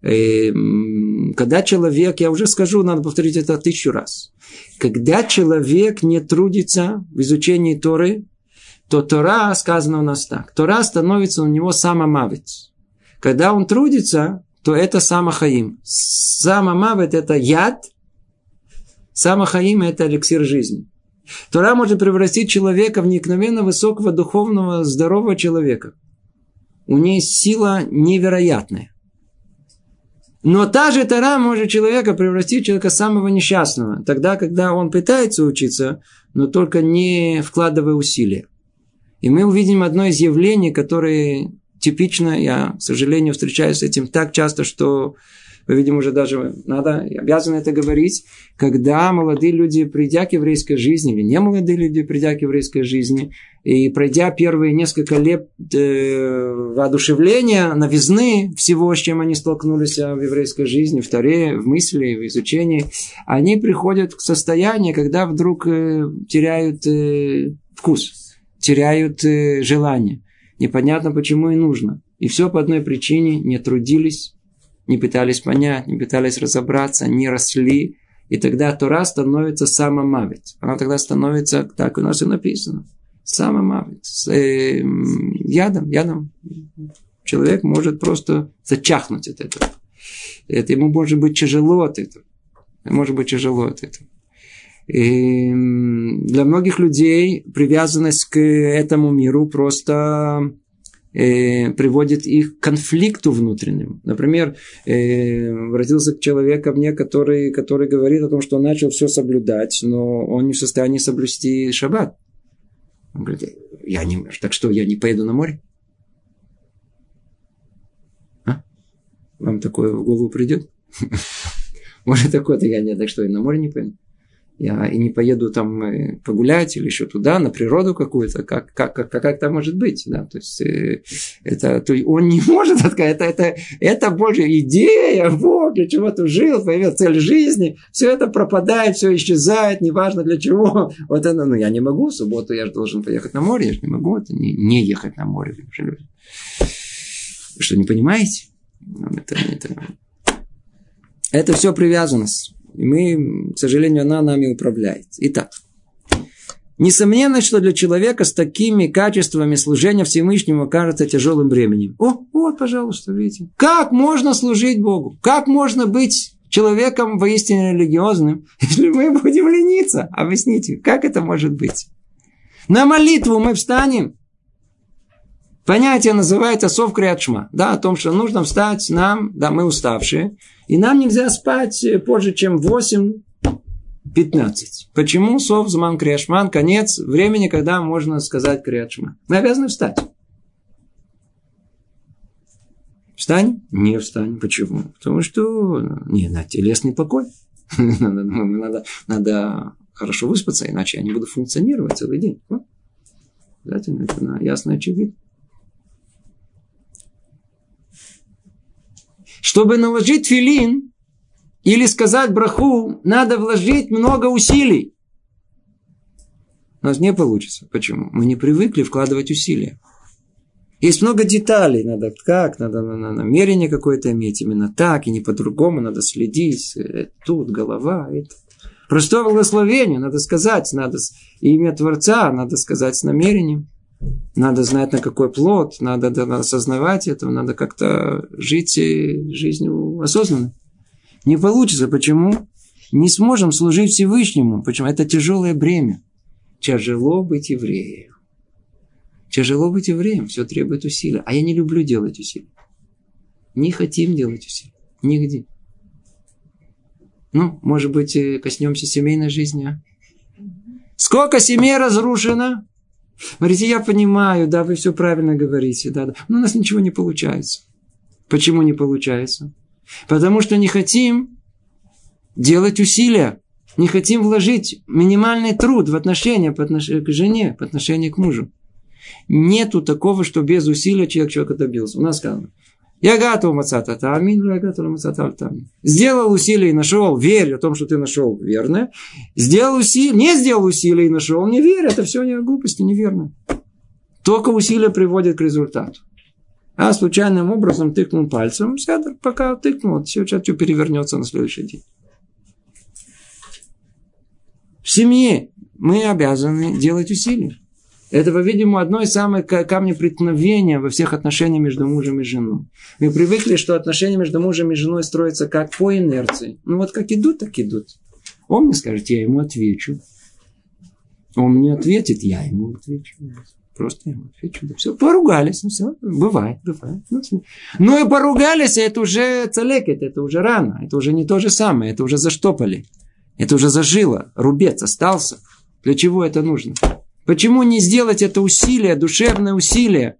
когда человек, я уже скажу, надо повторить это тысячу раз. Когда человек не трудится в изучении Торы, то Тора, сказано у нас так, Тора становится у него самомавец. Когда он трудится, то это самохаим. Самомавет – это яд, самохаим – это эликсир жизни. Тора может превратить человека в необыкновенно высокого духовного здорового человека. У нее сила невероятная. Но та же Тора может человека превратить в человека самого несчастного. Тогда, когда он пытается учиться, но только не вкладывая усилия. И мы увидим одно из явлений, которое типично, я, к сожалению, встречаюсь с этим так часто, что вы, видимо, уже даже надо, обязаны это говорить, когда молодые люди, придя к еврейской жизни, или не молодые люди, придя к еврейской жизни, и пройдя первые несколько лет э, воодушевления, новизны всего, с чем они столкнулись в еврейской жизни, в Таре, в мысли, в изучении, они приходят к состоянию, когда вдруг э, теряют э, вкус, теряют э, желание. Непонятно, почему и нужно. И все по одной причине, не трудились, не пытались понять, не пытались разобраться, не росли. И тогда Тора становится самомавит. Она тогда становится, так у нас и написано, самомавит. С э, ядом, ядом. Человек может просто зачахнуть от этого. Это ему может быть тяжело от этого. Может быть тяжело от этого. И для многих людей привязанность к этому миру просто э, приводит их к конфликту внутреннему. Например, э, обратился человек ко мне, который, который говорит о том, что он начал все соблюдать, но он не в состоянии соблюсти шаббат. Он говорит, я не, так что, я не поеду на море? А? Вам такое в голову придет? Может такое-то я не, так что я на море не поеду? Я и не поеду там э, погулять или еще туда, на природу какую-то, как, как, как, как это может быть, да, то есть э, это, то он не может отказать, это, это, это Божья идея, Бог для чего ты жил, появилась цель жизни, все это пропадает, все исчезает, неважно для чего, вот это, ну я не могу, в субботу я же должен поехать на море, я же не могу это не, не ехать на море, вы что, не понимаете? Это, это, это все привязанность. И мы, к сожалению, она нами управляет. Итак, Несомненно, что для человека с такими качествами служения Всевышнему кажется тяжелым бременем. О, вот, пожалуйста, видите. Как можно служить Богу? Как можно быть человеком воистине религиозным, если мы будем лениться? Объясните, как это может быть? На молитву мы встанем. Понятие называется сов криатшма. Да, о том, что нужно встать нам, да, мы уставшие, и нам нельзя спать позже, чем 8 15. Почему сов зман криашман, конец времени, когда можно сказать криашман? Мы обязаны встать. Встань? Не встань. Почему? Потому что не на телесный покой. надо, надо, надо хорошо выспаться, иначе я не буду функционировать целый день. Обязательно, это ясно очевидно. Чтобы наложить филин или сказать браху, надо вложить много усилий. У нас не получится. Почему? Мы не привыкли вкладывать усилия. Есть много деталей, надо как, надо, намерение какое-то иметь, именно так, и не по-другому, надо следить, э, тут голова, это. Простое благословение, надо сказать, надо имя Творца, надо сказать с намерением. Надо знать, на какой плод, надо, осознавать это, надо как-то жить жизнью осознанно. Не получится. Почему? Не сможем служить Всевышнему. Почему? Это тяжелое бремя. Тяжело быть евреем. Тяжело быть евреем. Все требует усилия. А я не люблю делать усилия. Не хотим делать усилия. Нигде. Ну, может быть, э, коснемся семейной жизни, а? Сколько семей разрушено? Говорите, я понимаю, да, вы все правильно говорите, да, да. Но у нас ничего не получается. Почему не получается? Потому что не хотим делать усилия, не хотим вложить минимальный труд в отношения по отношению к жене, по отношению к мужу. Нету такого, что без усилия человек человека добился. У нас сказано, я готов мацата тамин, я готов мацата тамин. Сделал усилие и нашел, верь о том, что ты нашел верное. Сделал усилие, не сделал усилие и нашел, не верь, это все не глупости, неверно. Только усилие приводит к результату. А случайным образом тыкнул пальцем, седр, пока тыкнул, все все перевернется на следующий день. В семье мы обязаны делать усилия. Это, по-видимому, одно из самых камней преткновения во всех отношениях между мужем и женой. Мы привыкли, что отношения между мужем и женой строятся как по инерции. Ну вот как идут, так идут. Он мне скажет, я ему отвечу. Он мне ответит, я ему отвечу. Просто ему отвечу. Да все, поругались, ну все, бывает, бывает. Ну, ну и поругались, это уже целекет, это уже рано, это уже не то же самое, это уже заштопали. Это уже зажило, рубец остался. Для чего это нужно? Почему не сделать это усилие, душевное усилие,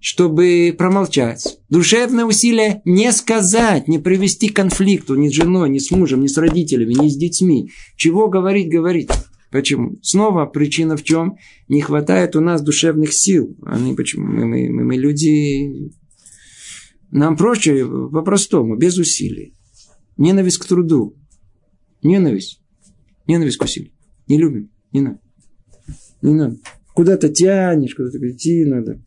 чтобы промолчать? Душевное усилие не сказать, не привести к конфликту ни с женой, ни с мужем, ни с родителями, ни с детьми. Чего говорить, говорить. Почему? Снова причина в чем? Не хватает у нас душевных сил. Они почему? Мы, мы, мы, мы люди... Нам проще по-простому, без усилий. Ненависть к труду. Ненависть. Ненависть к усилию. Не любим. Не надо. Не надо. Куда-то тянешь, куда-то идти надо.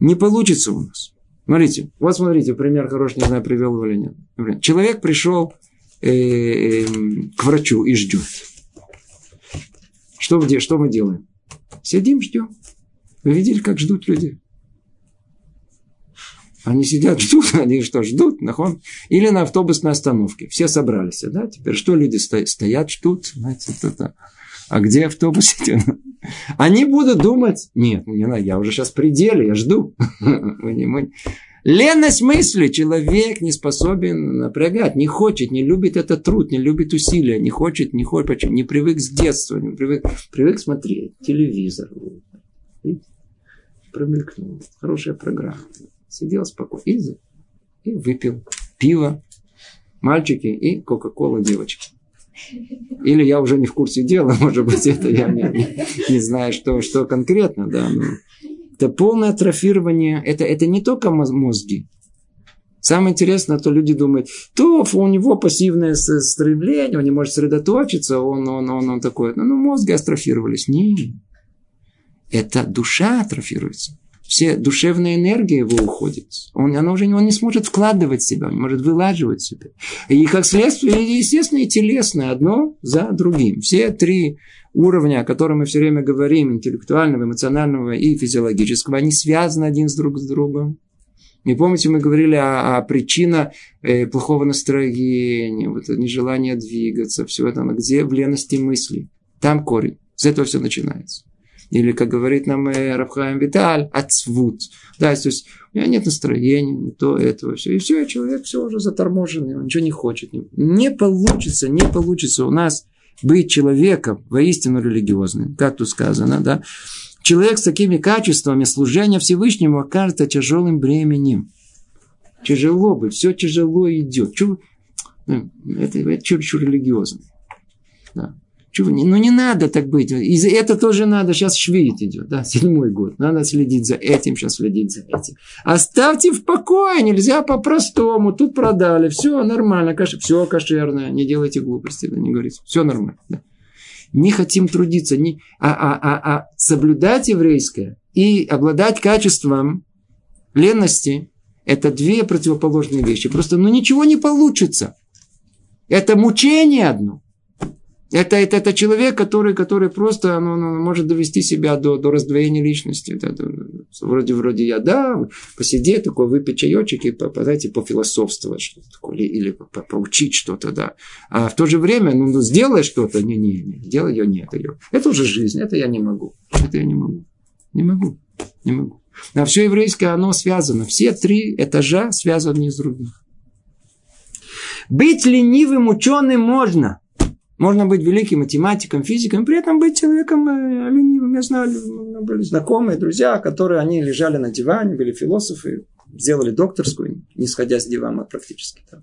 Не получится у нас. Смотрите, вот смотрите, пример хороший, не знаю, привел его или нет. Человек пришел э, э, к врачу и ждет. Что, где, что мы делаем? Сидим, ждем. Вы видели, как ждут люди? Они сидят, ждут, они что, ждут, нахон? Или на автобусной остановке. Все собрались, да? Теперь что люди стоят, ждут, знаете, это, а где автобус? Они будут думать, нет, не надо, я уже сейчас в пределе, я жду. Ленность мысли. Человек не способен напрягать, не хочет, не любит этот труд, не любит усилия, не хочет, не хочет, почему? Не привык с детства, не привык, привык смотреть телевизор. Промелькнул. Хорошая программа. Сидел спокойно и, выпил пиво, мальчики и кока-кола девочки. Или я уже не в курсе дела, может быть, это я не, не, не знаю, что, что конкретно, да. Но это полное атрофирование, это, это не только мозги. Самое интересное, то люди думают, то у него пассивное стремление, он не может сосредоточиться, он, он, он, он такой, ну, ну мозги астрофировались. Нет. Это душа атрофируется все душевная энергия его уходит. Он, она уже, он не сможет вкладывать себя, он не может вылаживать себя. И как следствие, естественно, и телесное, одно за другим. Все три уровня, о которых мы все время говорим, интеллектуального, эмоционального и физиологического, они связаны один с друг с другом. Не помните, мы говорили о, о причине э, плохого настроения, вот нежелание двигаться, все это, где в лености мысли. Там корень. С этого все начинается. Или, как говорит нам э, Рабхаем Виталь, отцвут. Да, то есть у меня нет настроения, не то, этого, все. И все, человек все уже заторможенный, он ничего не хочет. Не получится, не получится у нас быть человеком воистину религиозным, как тут сказано, да. Человек с такими качествами служения Всевышнему окажется тяжелым бременем. Тяжело быть, все тяжело идет. Чего? Ну, это, это чересчур религиозно. Да. Чего? Ну, не надо так быть. И это тоже надо. Сейчас швеет идет, да, седьмой год. Надо следить за этим, сейчас следить за этим. Оставьте в покое, нельзя по-простому. Тут продали, все нормально, каш... все кошерное. Не делайте глупости, да, не говорите. Все нормально. Да. Не хотим трудиться, не... а, а, а, а соблюдать еврейское и обладать качеством ленности – это две противоположные вещи. Просто ну, ничего не получится. Это мучение одно. Это, это, это человек, который, который просто ну, ну, может довести себя до, до раздвоения личности. Это, это, вроде, вроде я, да, посидеть, такой, выпить чаечек и, знаете, пофилософствовать что-то такое, или, или по, поучить что-то, да. А в то же время, ну, ну сделай что-то, не-не, не, делай ее, нет, ее. Это уже жизнь, это я не могу. Это я не могу. Не могу, не могу. А все еврейское, оно связано. Все три этажа связаны с другим. Быть ленивым ученым можно – можно быть великим математиком, физиком, при этом быть человеком э, ленивым. Я знаю, были знакомые, друзья, которые они лежали на диване, были философы, сделали докторскую, не сходя с дивана практически. Там,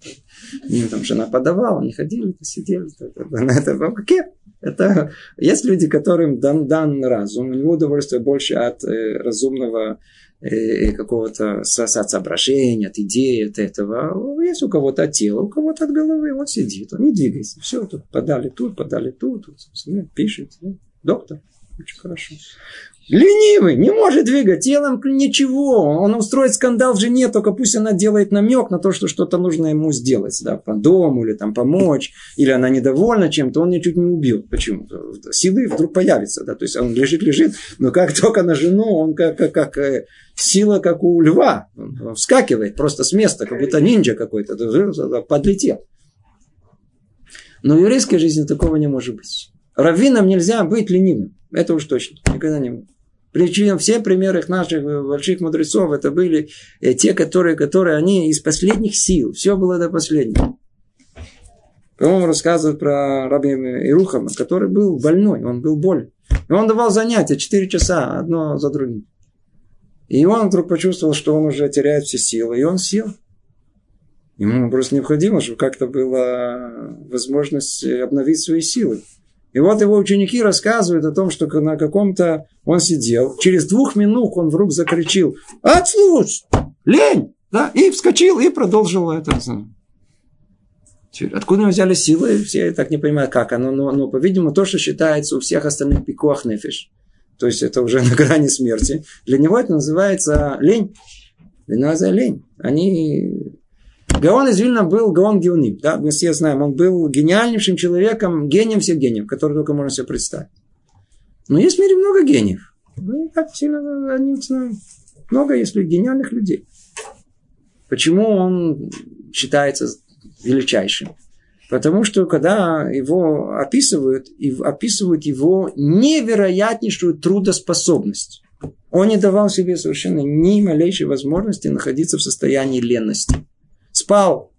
им там жена подавала, они ходили, сидели. Это, это, какие? это есть люди, которым дан, дан разум, у него удовольствие больше от э, разумного какого-то соображения, от идеи, от этого. Есть у кого-то от тела, у кого-то от головы. Он сидит, он не двигается. Все, тут подали тут, подали тут, тут пишет. Доктор. Очень хорошо. Ленивый, не может двигать телом ничего. Он устроит скандал жене, только пусть она делает намек на то, что что-то нужно ему сделать. Да, по дому или там помочь. Или она недовольна чем-то, он ее чуть не убил. Почему? Силы вдруг появятся. Да? То есть он лежит, лежит, но как только на жену, он как, как, как э, сила, как у льва. Он вскакивает просто с места, как будто ниндзя какой-то. Подлетел. Но в еврейской жизни такого не может быть. Раввинам нельзя быть ленивым. Это уж точно. Никогда не будет. Причем все примеры наших больших мудрецов, это были э, те, которые, которые они из последних сил. Все было до последнего. По-моему, рассказывают про раби Ирухама, который был больной, он был болен. И он давал занятия 4 часа, одно за другим. И он вдруг почувствовал, что он уже теряет все силы, и он сел. Ему просто необходимо, чтобы как-то была возможность обновить свои силы. И вот его ученики рассказывают о том, что на каком-то он сидел. Через двух минут он вдруг закричил «Отслушь! Лень!» да? И вскочил, и продолжил это. Откуда взяли силы, все так не понимают, как оно. Но, но по-видимому, то, что считается у всех остальных пикуах нефиш, то есть это уже на грани смерти, для него это называется лень. Для него это лень. Они Гаон из Вильна был Гаон Геоним. Да? Мы все знаем, он был гениальнейшим человеком, гением всех гениев, который только можно себе представить. Но есть в мире много гениев. Мы так сильно о них знаем. Много, если гениальных людей. Почему он считается величайшим? Потому что когда его описывают, описывают его невероятнейшую трудоспособность. Он не давал себе совершенно ни малейшей возможности находиться в состоянии ленности. Спал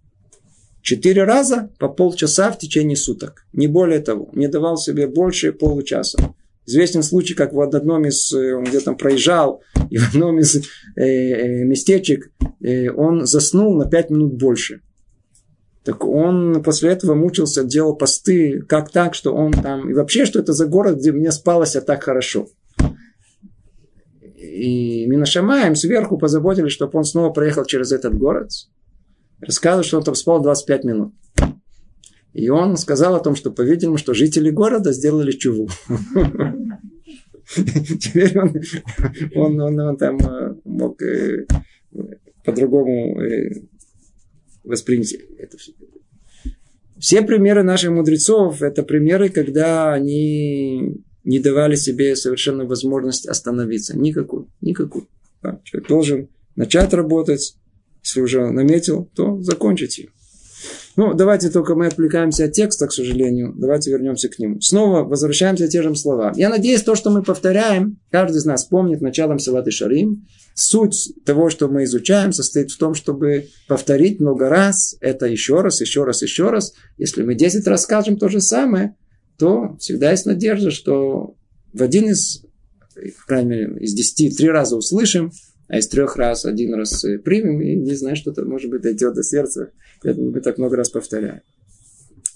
четыре раза по полчаса в течение суток. Не более того. Не давал себе больше получаса. Известен случай, как в одном из, э, он где-то проезжал, и в одном из э, э, местечек э, он заснул на пять минут больше. Так он после этого мучился, делал посты, как так, что он там... И вообще, что это за город, где мне спалось а так хорошо. И Минашамаем сверху позаботились, чтобы он снова проехал через этот город рассказывает, что он там спал 25 минут. И он сказал о том, что, по-видимому, что жители города сделали чуву. Теперь он, он, он, он там э, мог э, по-другому э, воспринять это все. Все примеры наших мудрецов – это примеры, когда они не давали себе совершенно возможность остановиться. Никакую. Никакую. Да, человек должен начать работать, если уже наметил, то закончите. Ну, давайте только мы отвлекаемся от текста, к сожалению. Давайте вернемся к нему. Снова возвращаемся к тем же словам. Я надеюсь, то, что мы повторяем, каждый из нас помнит началом Салат и Шарим. Суть того, что мы изучаем, состоит в том, чтобы повторить много раз это еще раз, еще раз, еще раз. Если мы 10 раз скажем то же самое, то всегда есть надежда, что в один из, в крайней мере, из 10 три раза услышим, а из трех раз один раз э, примем, и не знаю, что-то, может быть, дойдет до сердца. Поэтому мы так много раз повторяем.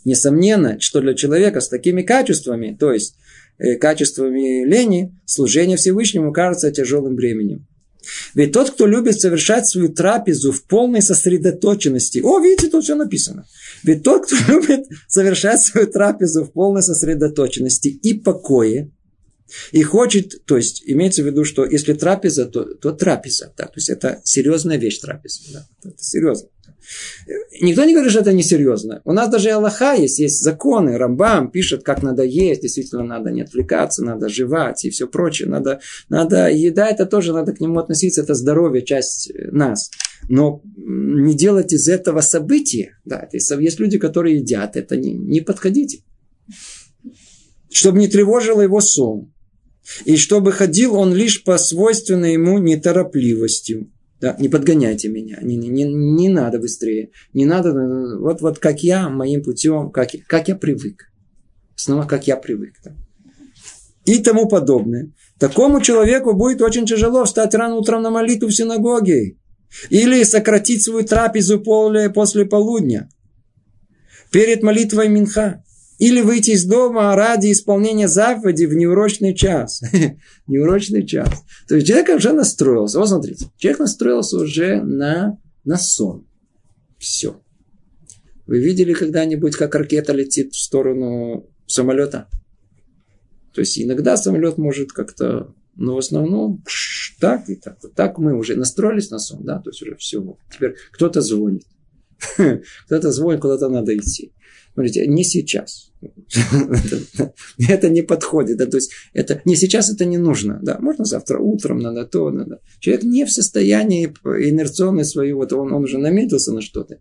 Несомненно, что для человека с такими качествами, то есть э, качествами лени, служение Всевышнему кажется тяжелым бременем. Ведь тот, кто любит совершать свою трапезу в полной сосредоточенности, о, видите, тут все написано. Ведь тот, кто любит совершать свою трапезу в полной сосредоточенности и покое, и хочет, то есть имеется в виду, что если трапеза, то, то трапеза. Да, то есть это серьезная вещь трапеза. Да, это серьезно. Никто не говорит, что это несерьезно. У нас даже Аллаха есть, есть законы. Рамбам пишет, как надо есть. Действительно, надо не отвлекаться, надо жевать и все прочее. Надо, надо еда, это тоже надо к нему относиться. Это здоровье, часть нас. Но не делать из этого события. Да, есть люди, которые едят. Это не, не подходите. Чтобы не тревожило его сон и чтобы ходил он лишь по свойственной ему неторопливостью. Да, не подгоняйте меня, не, не, не надо быстрее, не надо, вот, вот как я, моим путем, как, как я привык. Снова как я привык. Да. И тому подобное. Такому человеку будет очень тяжело встать рано утром на молитву в синагоге. Или сократить свою трапезу после полудня. Перед молитвой Минха. Или выйти из дома ради исполнения заповеди в неурочный час. неурочный час. То есть человек уже настроился. Вот смотрите. Человек настроился уже на, на сон. Все. Вы видели когда-нибудь, как ракета летит в сторону самолета? То есть иногда самолет может как-то, но в основном так и так. Так мы уже настроились на сон, да, то есть уже все. Теперь кто-то звонит. Кто-то звонит, куда-то надо идти. Смотрите, не сейчас. это не подходит. Да, то есть, это, не сейчас это не нужно. Да, можно завтра утром, надо то, надо. Человек не в состоянии инерционной своей, вот он, он уже наметился на что-то.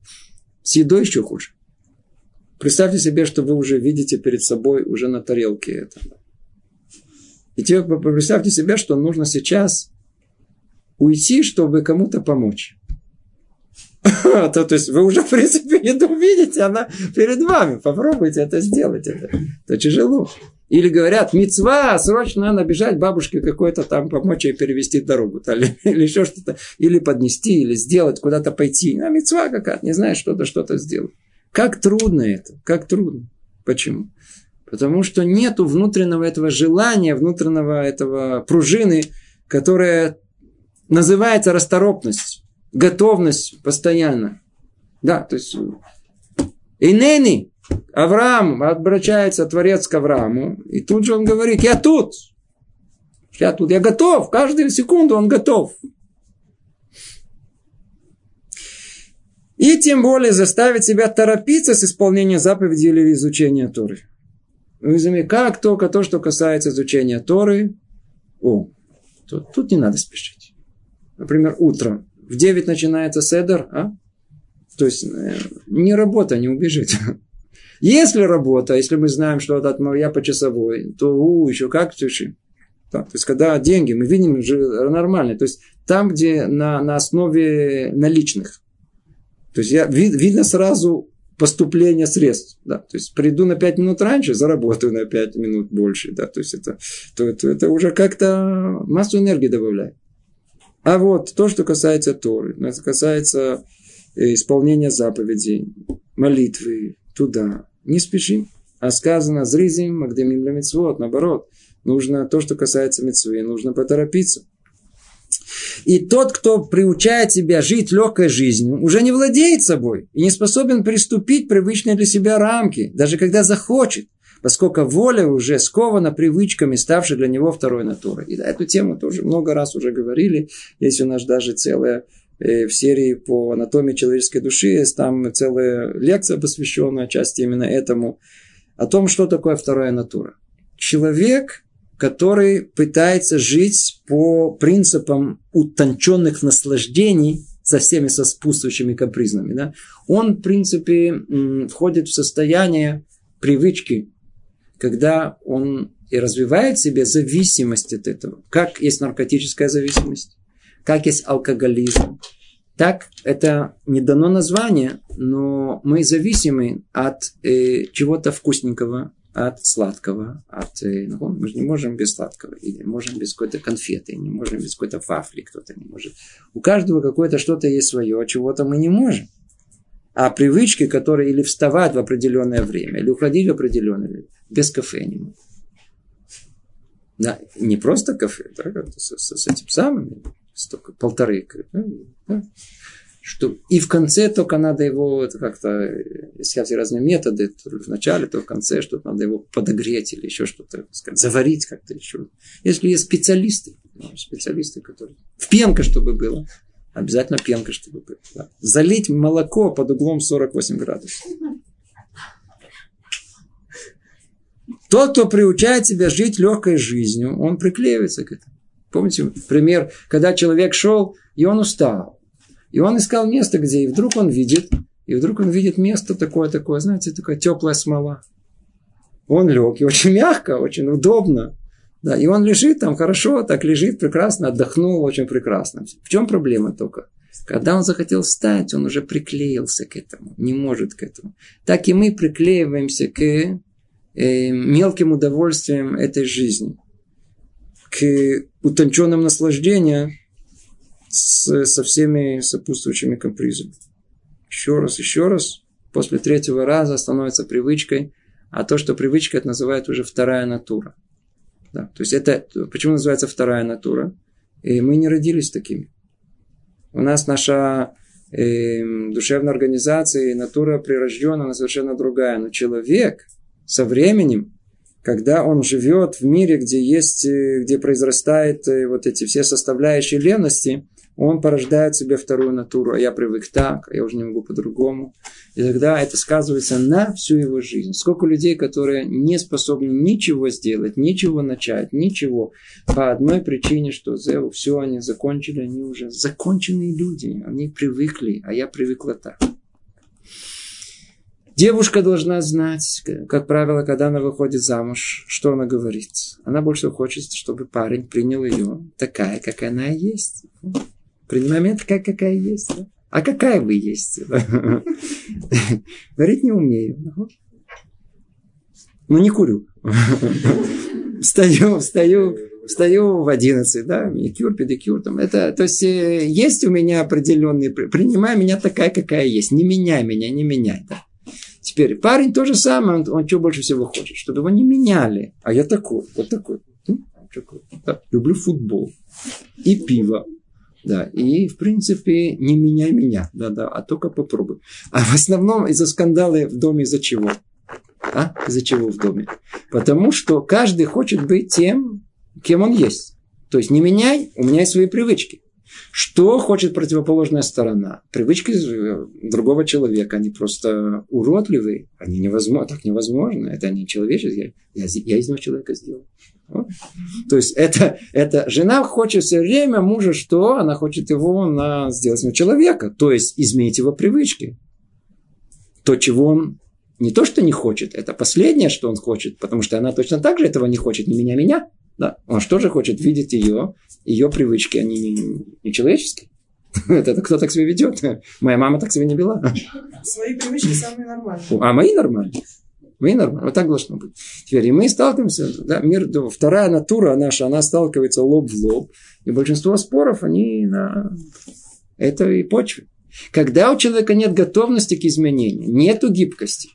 С едой еще хуже. Представьте себе, что вы уже видите перед собой уже на тарелке это. И теперь представьте себе, что нужно сейчас уйти, чтобы кому-то помочь. то, то есть вы уже, в принципе, еду видите, она перед вами. Попробуйте это сделать. Это, это тяжело. Или говорят, мецва, срочно надо бежать бабушке какой-то там помочь ей перевести дорогу. Или, или еще что-то. Или поднести, или сделать, куда-то пойти. А мецва какая-то, не знаю, что-то, что-то сделать. Как трудно это, как трудно. Почему? Потому что нету внутреннего этого желания, внутреннего этого пружины, которая называется расторопность готовность постоянно. Да, то есть Инени, Авраам обращается Творец к Аврааму, и тут же он говорит, я тут, я тут, я готов, каждую секунду он готов. И тем более заставить себя торопиться с исполнением заповедей или изучения Торы. Вы как только то, что касается изучения Торы, о, тут, тут не надо спешить. Например, утром в 9 начинается седер, а? То есть, э, не работа, не убежит. Если работа, если мы знаем, что это я по часовой, то у, еще как туши. Да, то есть, когда деньги, мы видим же нормально. То есть, там, где на, на основе наличных. То есть, я, вид, видно сразу поступление средств. Да, то есть, приду на 5 минут раньше, заработаю на 5 минут больше. Да, то есть, это, то, это, это уже как-то массу энергии добавляет. А вот то, что касается Торы, это касается э, исполнения заповедей, молитвы, туда. Не спешим. А сказано, зризим, магдемим для митцвот, наоборот. Нужно то, что касается митцвы, нужно поторопиться. И тот, кто приучает себя жить легкой жизнью, уже не владеет собой и не способен приступить привычные для себя рамки, даже когда захочет поскольку воля уже скована привычками, ставшей для него второй натурой. И да, эту тему тоже много раз уже говорили. Есть у нас даже целая э, в серии по анатомии человеческой души, есть там целая лекция, посвященная части именно этому, о том, что такое вторая натура. Человек, который пытается жить по принципам утонченных наслаждений со всеми сопутствующими капризнами. Да? Он, в принципе, входит в состояние привычки когда он и развивает в себе зависимость от этого. Как есть наркотическая зависимость, как есть алкоголизм. Так это не дано название, но мы зависимы от э, чего-то вкусненького, от сладкого, от, э, ну, мы же не можем без сладкого, или можем без какой-то конфеты, не можем без какой-то вафли, кто-то не может. У каждого какое-то что-то есть свое, а чего-то мы не можем. А привычки, которые или вставать в определенное время, или уходить в определенное время, без кафе не могут. Да, не просто кафе, да, с, с, с этим самым, столько, полторы. Да, да, что, и в конце только надо его как-то, если все разные методы, то в начале, то в конце что-то надо его подогреть или еще что-то, сказать, заварить как-то еще. Если есть специалисты, ну, специалисты, которые... В пенка, чтобы было. Обязательно пенка, чтобы. Да. Залить молоко под углом 48 градусов. Тот, кто приучает себя жить легкой жизнью, он приклеивается к этому. Помните пример, когда человек шел, и он устал. И он искал место, где, и вдруг он видит, и вдруг он видит место такое, такое, знаете, такая теплая смола. Он лег, и очень мягко, очень удобно. Да, и он лежит там хорошо, так лежит прекрасно, отдохнул очень прекрасно. В чем проблема только? Когда он захотел встать, он уже приклеился к этому, не может к этому. Так и мы приклеиваемся к э, мелким удовольствиям этой жизни, к утонченным наслаждениям с, со всеми сопутствующими капризами. Еще раз, еще раз, после третьего раза становится привычкой, а то, что привычка, это называют уже вторая натура. Да, то есть это, почему называется вторая натура? И мы не родились такими. У нас наша э, душевная организация и натура прирожденная, она совершенно другая. Но человек, со временем, когда он живет в мире, где есть, э, где произрастают э, вот эти все составляющие левности, он порождает себе вторую натуру, а я привык так, а я уже не могу по-другому. И тогда это сказывается на всю его жизнь. Сколько людей, которые не способны ничего сделать, ничего начать, ничего, по одной причине, что все они закончили, они уже законченные люди, они привыкли, а я привыкла так. Девушка должна знать, как правило, когда она выходит замуж, что она говорит. Она больше хочет, чтобы парень принял ее такая, как она есть. Принимай меня такая, какая есть. Да? А какая вы есть? Говорить не умею. Ну, не курю. Встаю, встаю, встаю в 11, да, маникюр, педикюр. Там, это, то есть, э, есть у меня определенные... Принимай меня такая, какая есть. Не меняй меня, не меняй. Да. Теперь парень то же самое, он, он что больше всего хочет? Чтобы его не меняли. А я такой, вот такой. Да, люблю футбол и пиво. Да, и, в принципе, не меняй меня, да-да, а только попробуй. А в основном из-за скандала в доме из-за чего? А? Из-за чего в доме? Потому что каждый хочет быть тем, кем он есть. То есть не меняй, у меня есть свои привычки. Что хочет противоположная сторона? Привычки другого человека, они просто уродливые, они невозможно, так невозможно, это не человеческие. Я, я из него человека сделал. То есть это, это жена хочет все время мужа что? Она хочет его на, сделать на человека, то есть изменить его привычки. То, чего он не то, что не хочет, это последнее, что он хочет, потому что она точно так же этого не хочет, не меня, меня. Да. Он что же хочет видеть ее, ее привычки, они не, не человеческие. Это, кто так себя ведет? Моя мама так себя не вела. Свои привычки самые нормальные. А мои нормальные. Мы нормально. Вот так должно быть. Теперь и мы сталкиваемся, да, мир, вторая натура наша, она сталкивается лоб в лоб. И большинство споров, они на этой почве. Когда у человека нет готовности к изменению, нету гибкости,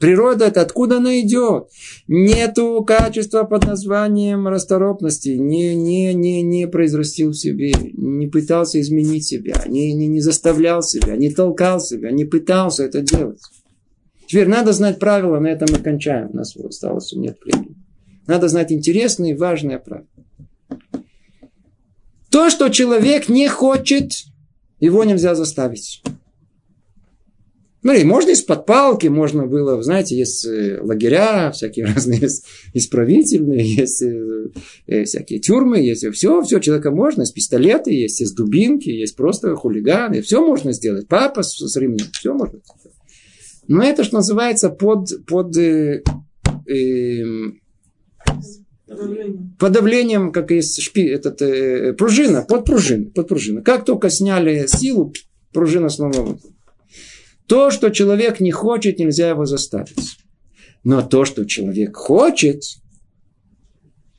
Природа это откуда она идет? Нету качества под названием расторопности. Не, не, не, не произрастил в себе, не пытался изменить себя, не, не, не заставлял себя, не толкал себя, не пытался это делать. Теперь надо знать правила, на этом мы кончаем. У нас осталось нет времени. Надо знать интересные и важные правила. То, что человек не хочет, его нельзя заставить. Смотри, можно из-под палки, можно было, знаете, есть э, лагеря, всякие разные исправительные, есть э, э, всякие тюрьмы, есть все, все человека можно, есть пистолеты, есть, есть дубинки, есть просто хулиганы, все можно сделать, папа с, с ремнем, все можно сделать. Но это, что называется, под, под э, э, подавлением. как есть шпи, этот, э, пружина, под пружину, под пружину. Как только сняли силу, пружина снова то, что человек не хочет, нельзя его заставить. Но то, что человек хочет,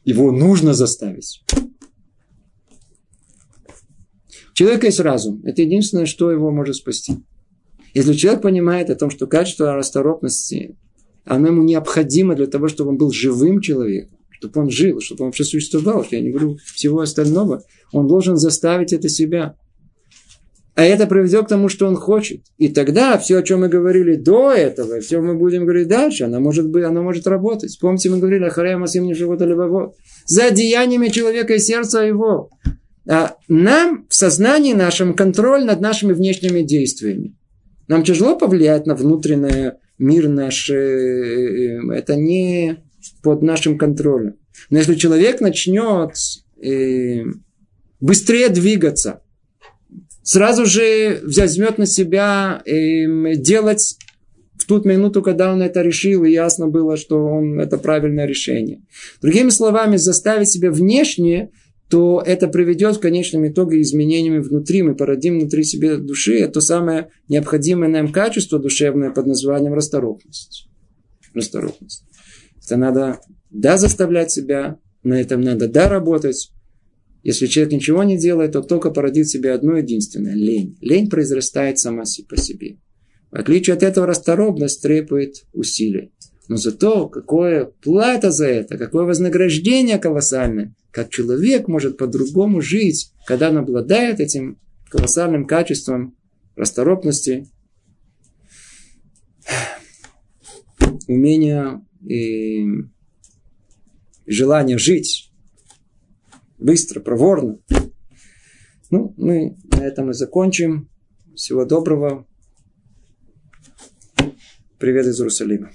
его нужно заставить. Человека есть разум. Это единственное, что его может спасти. Если человек понимает о том, что качество расторопности, оно ему необходимо для того, чтобы он был живым человеком, чтобы он жил, чтобы он вообще существовал, я не говорю всего остального, он должен заставить это себя. А это приведет к тому, что он хочет. И тогда все, о чем мы говорили до этого, все мы будем говорить дальше, оно может, быть, оно может работать. Помните, мы говорили, Харая Масим не живот либо За деяниями человека и сердца его. А нам в сознании нашем контроль над нашими внешними действиями. Нам тяжело повлиять на внутренний мир наш. Э, э, это не под нашим контролем. Но если человек начнет э, быстрее двигаться, сразу же возьмет на себя э, делать в ту минуту, когда он это решил, и ясно было, что он, это правильное решение. Другими словами, заставить себя внешне, то это приведет в конечном итоге изменениями внутри. Мы породим внутри себя души. Это то самое необходимое нам качество душевное под названием расторопность. Расторопность. Это надо, да, заставлять себя, на этом надо, да, работать, если человек ничего не делает, то только породит в себе одно единственное – лень. Лень произрастает сама по себе. В отличие от этого, расторопность требует усилий. Но зато какое плата за это, какое вознаграждение колоссальное. Как человек может по-другому жить, когда он обладает этим колоссальным качеством расторопности, умения и желание жить быстро, проворно. Ну, мы на этом и закончим. Всего доброго. Привет из Иерусалима.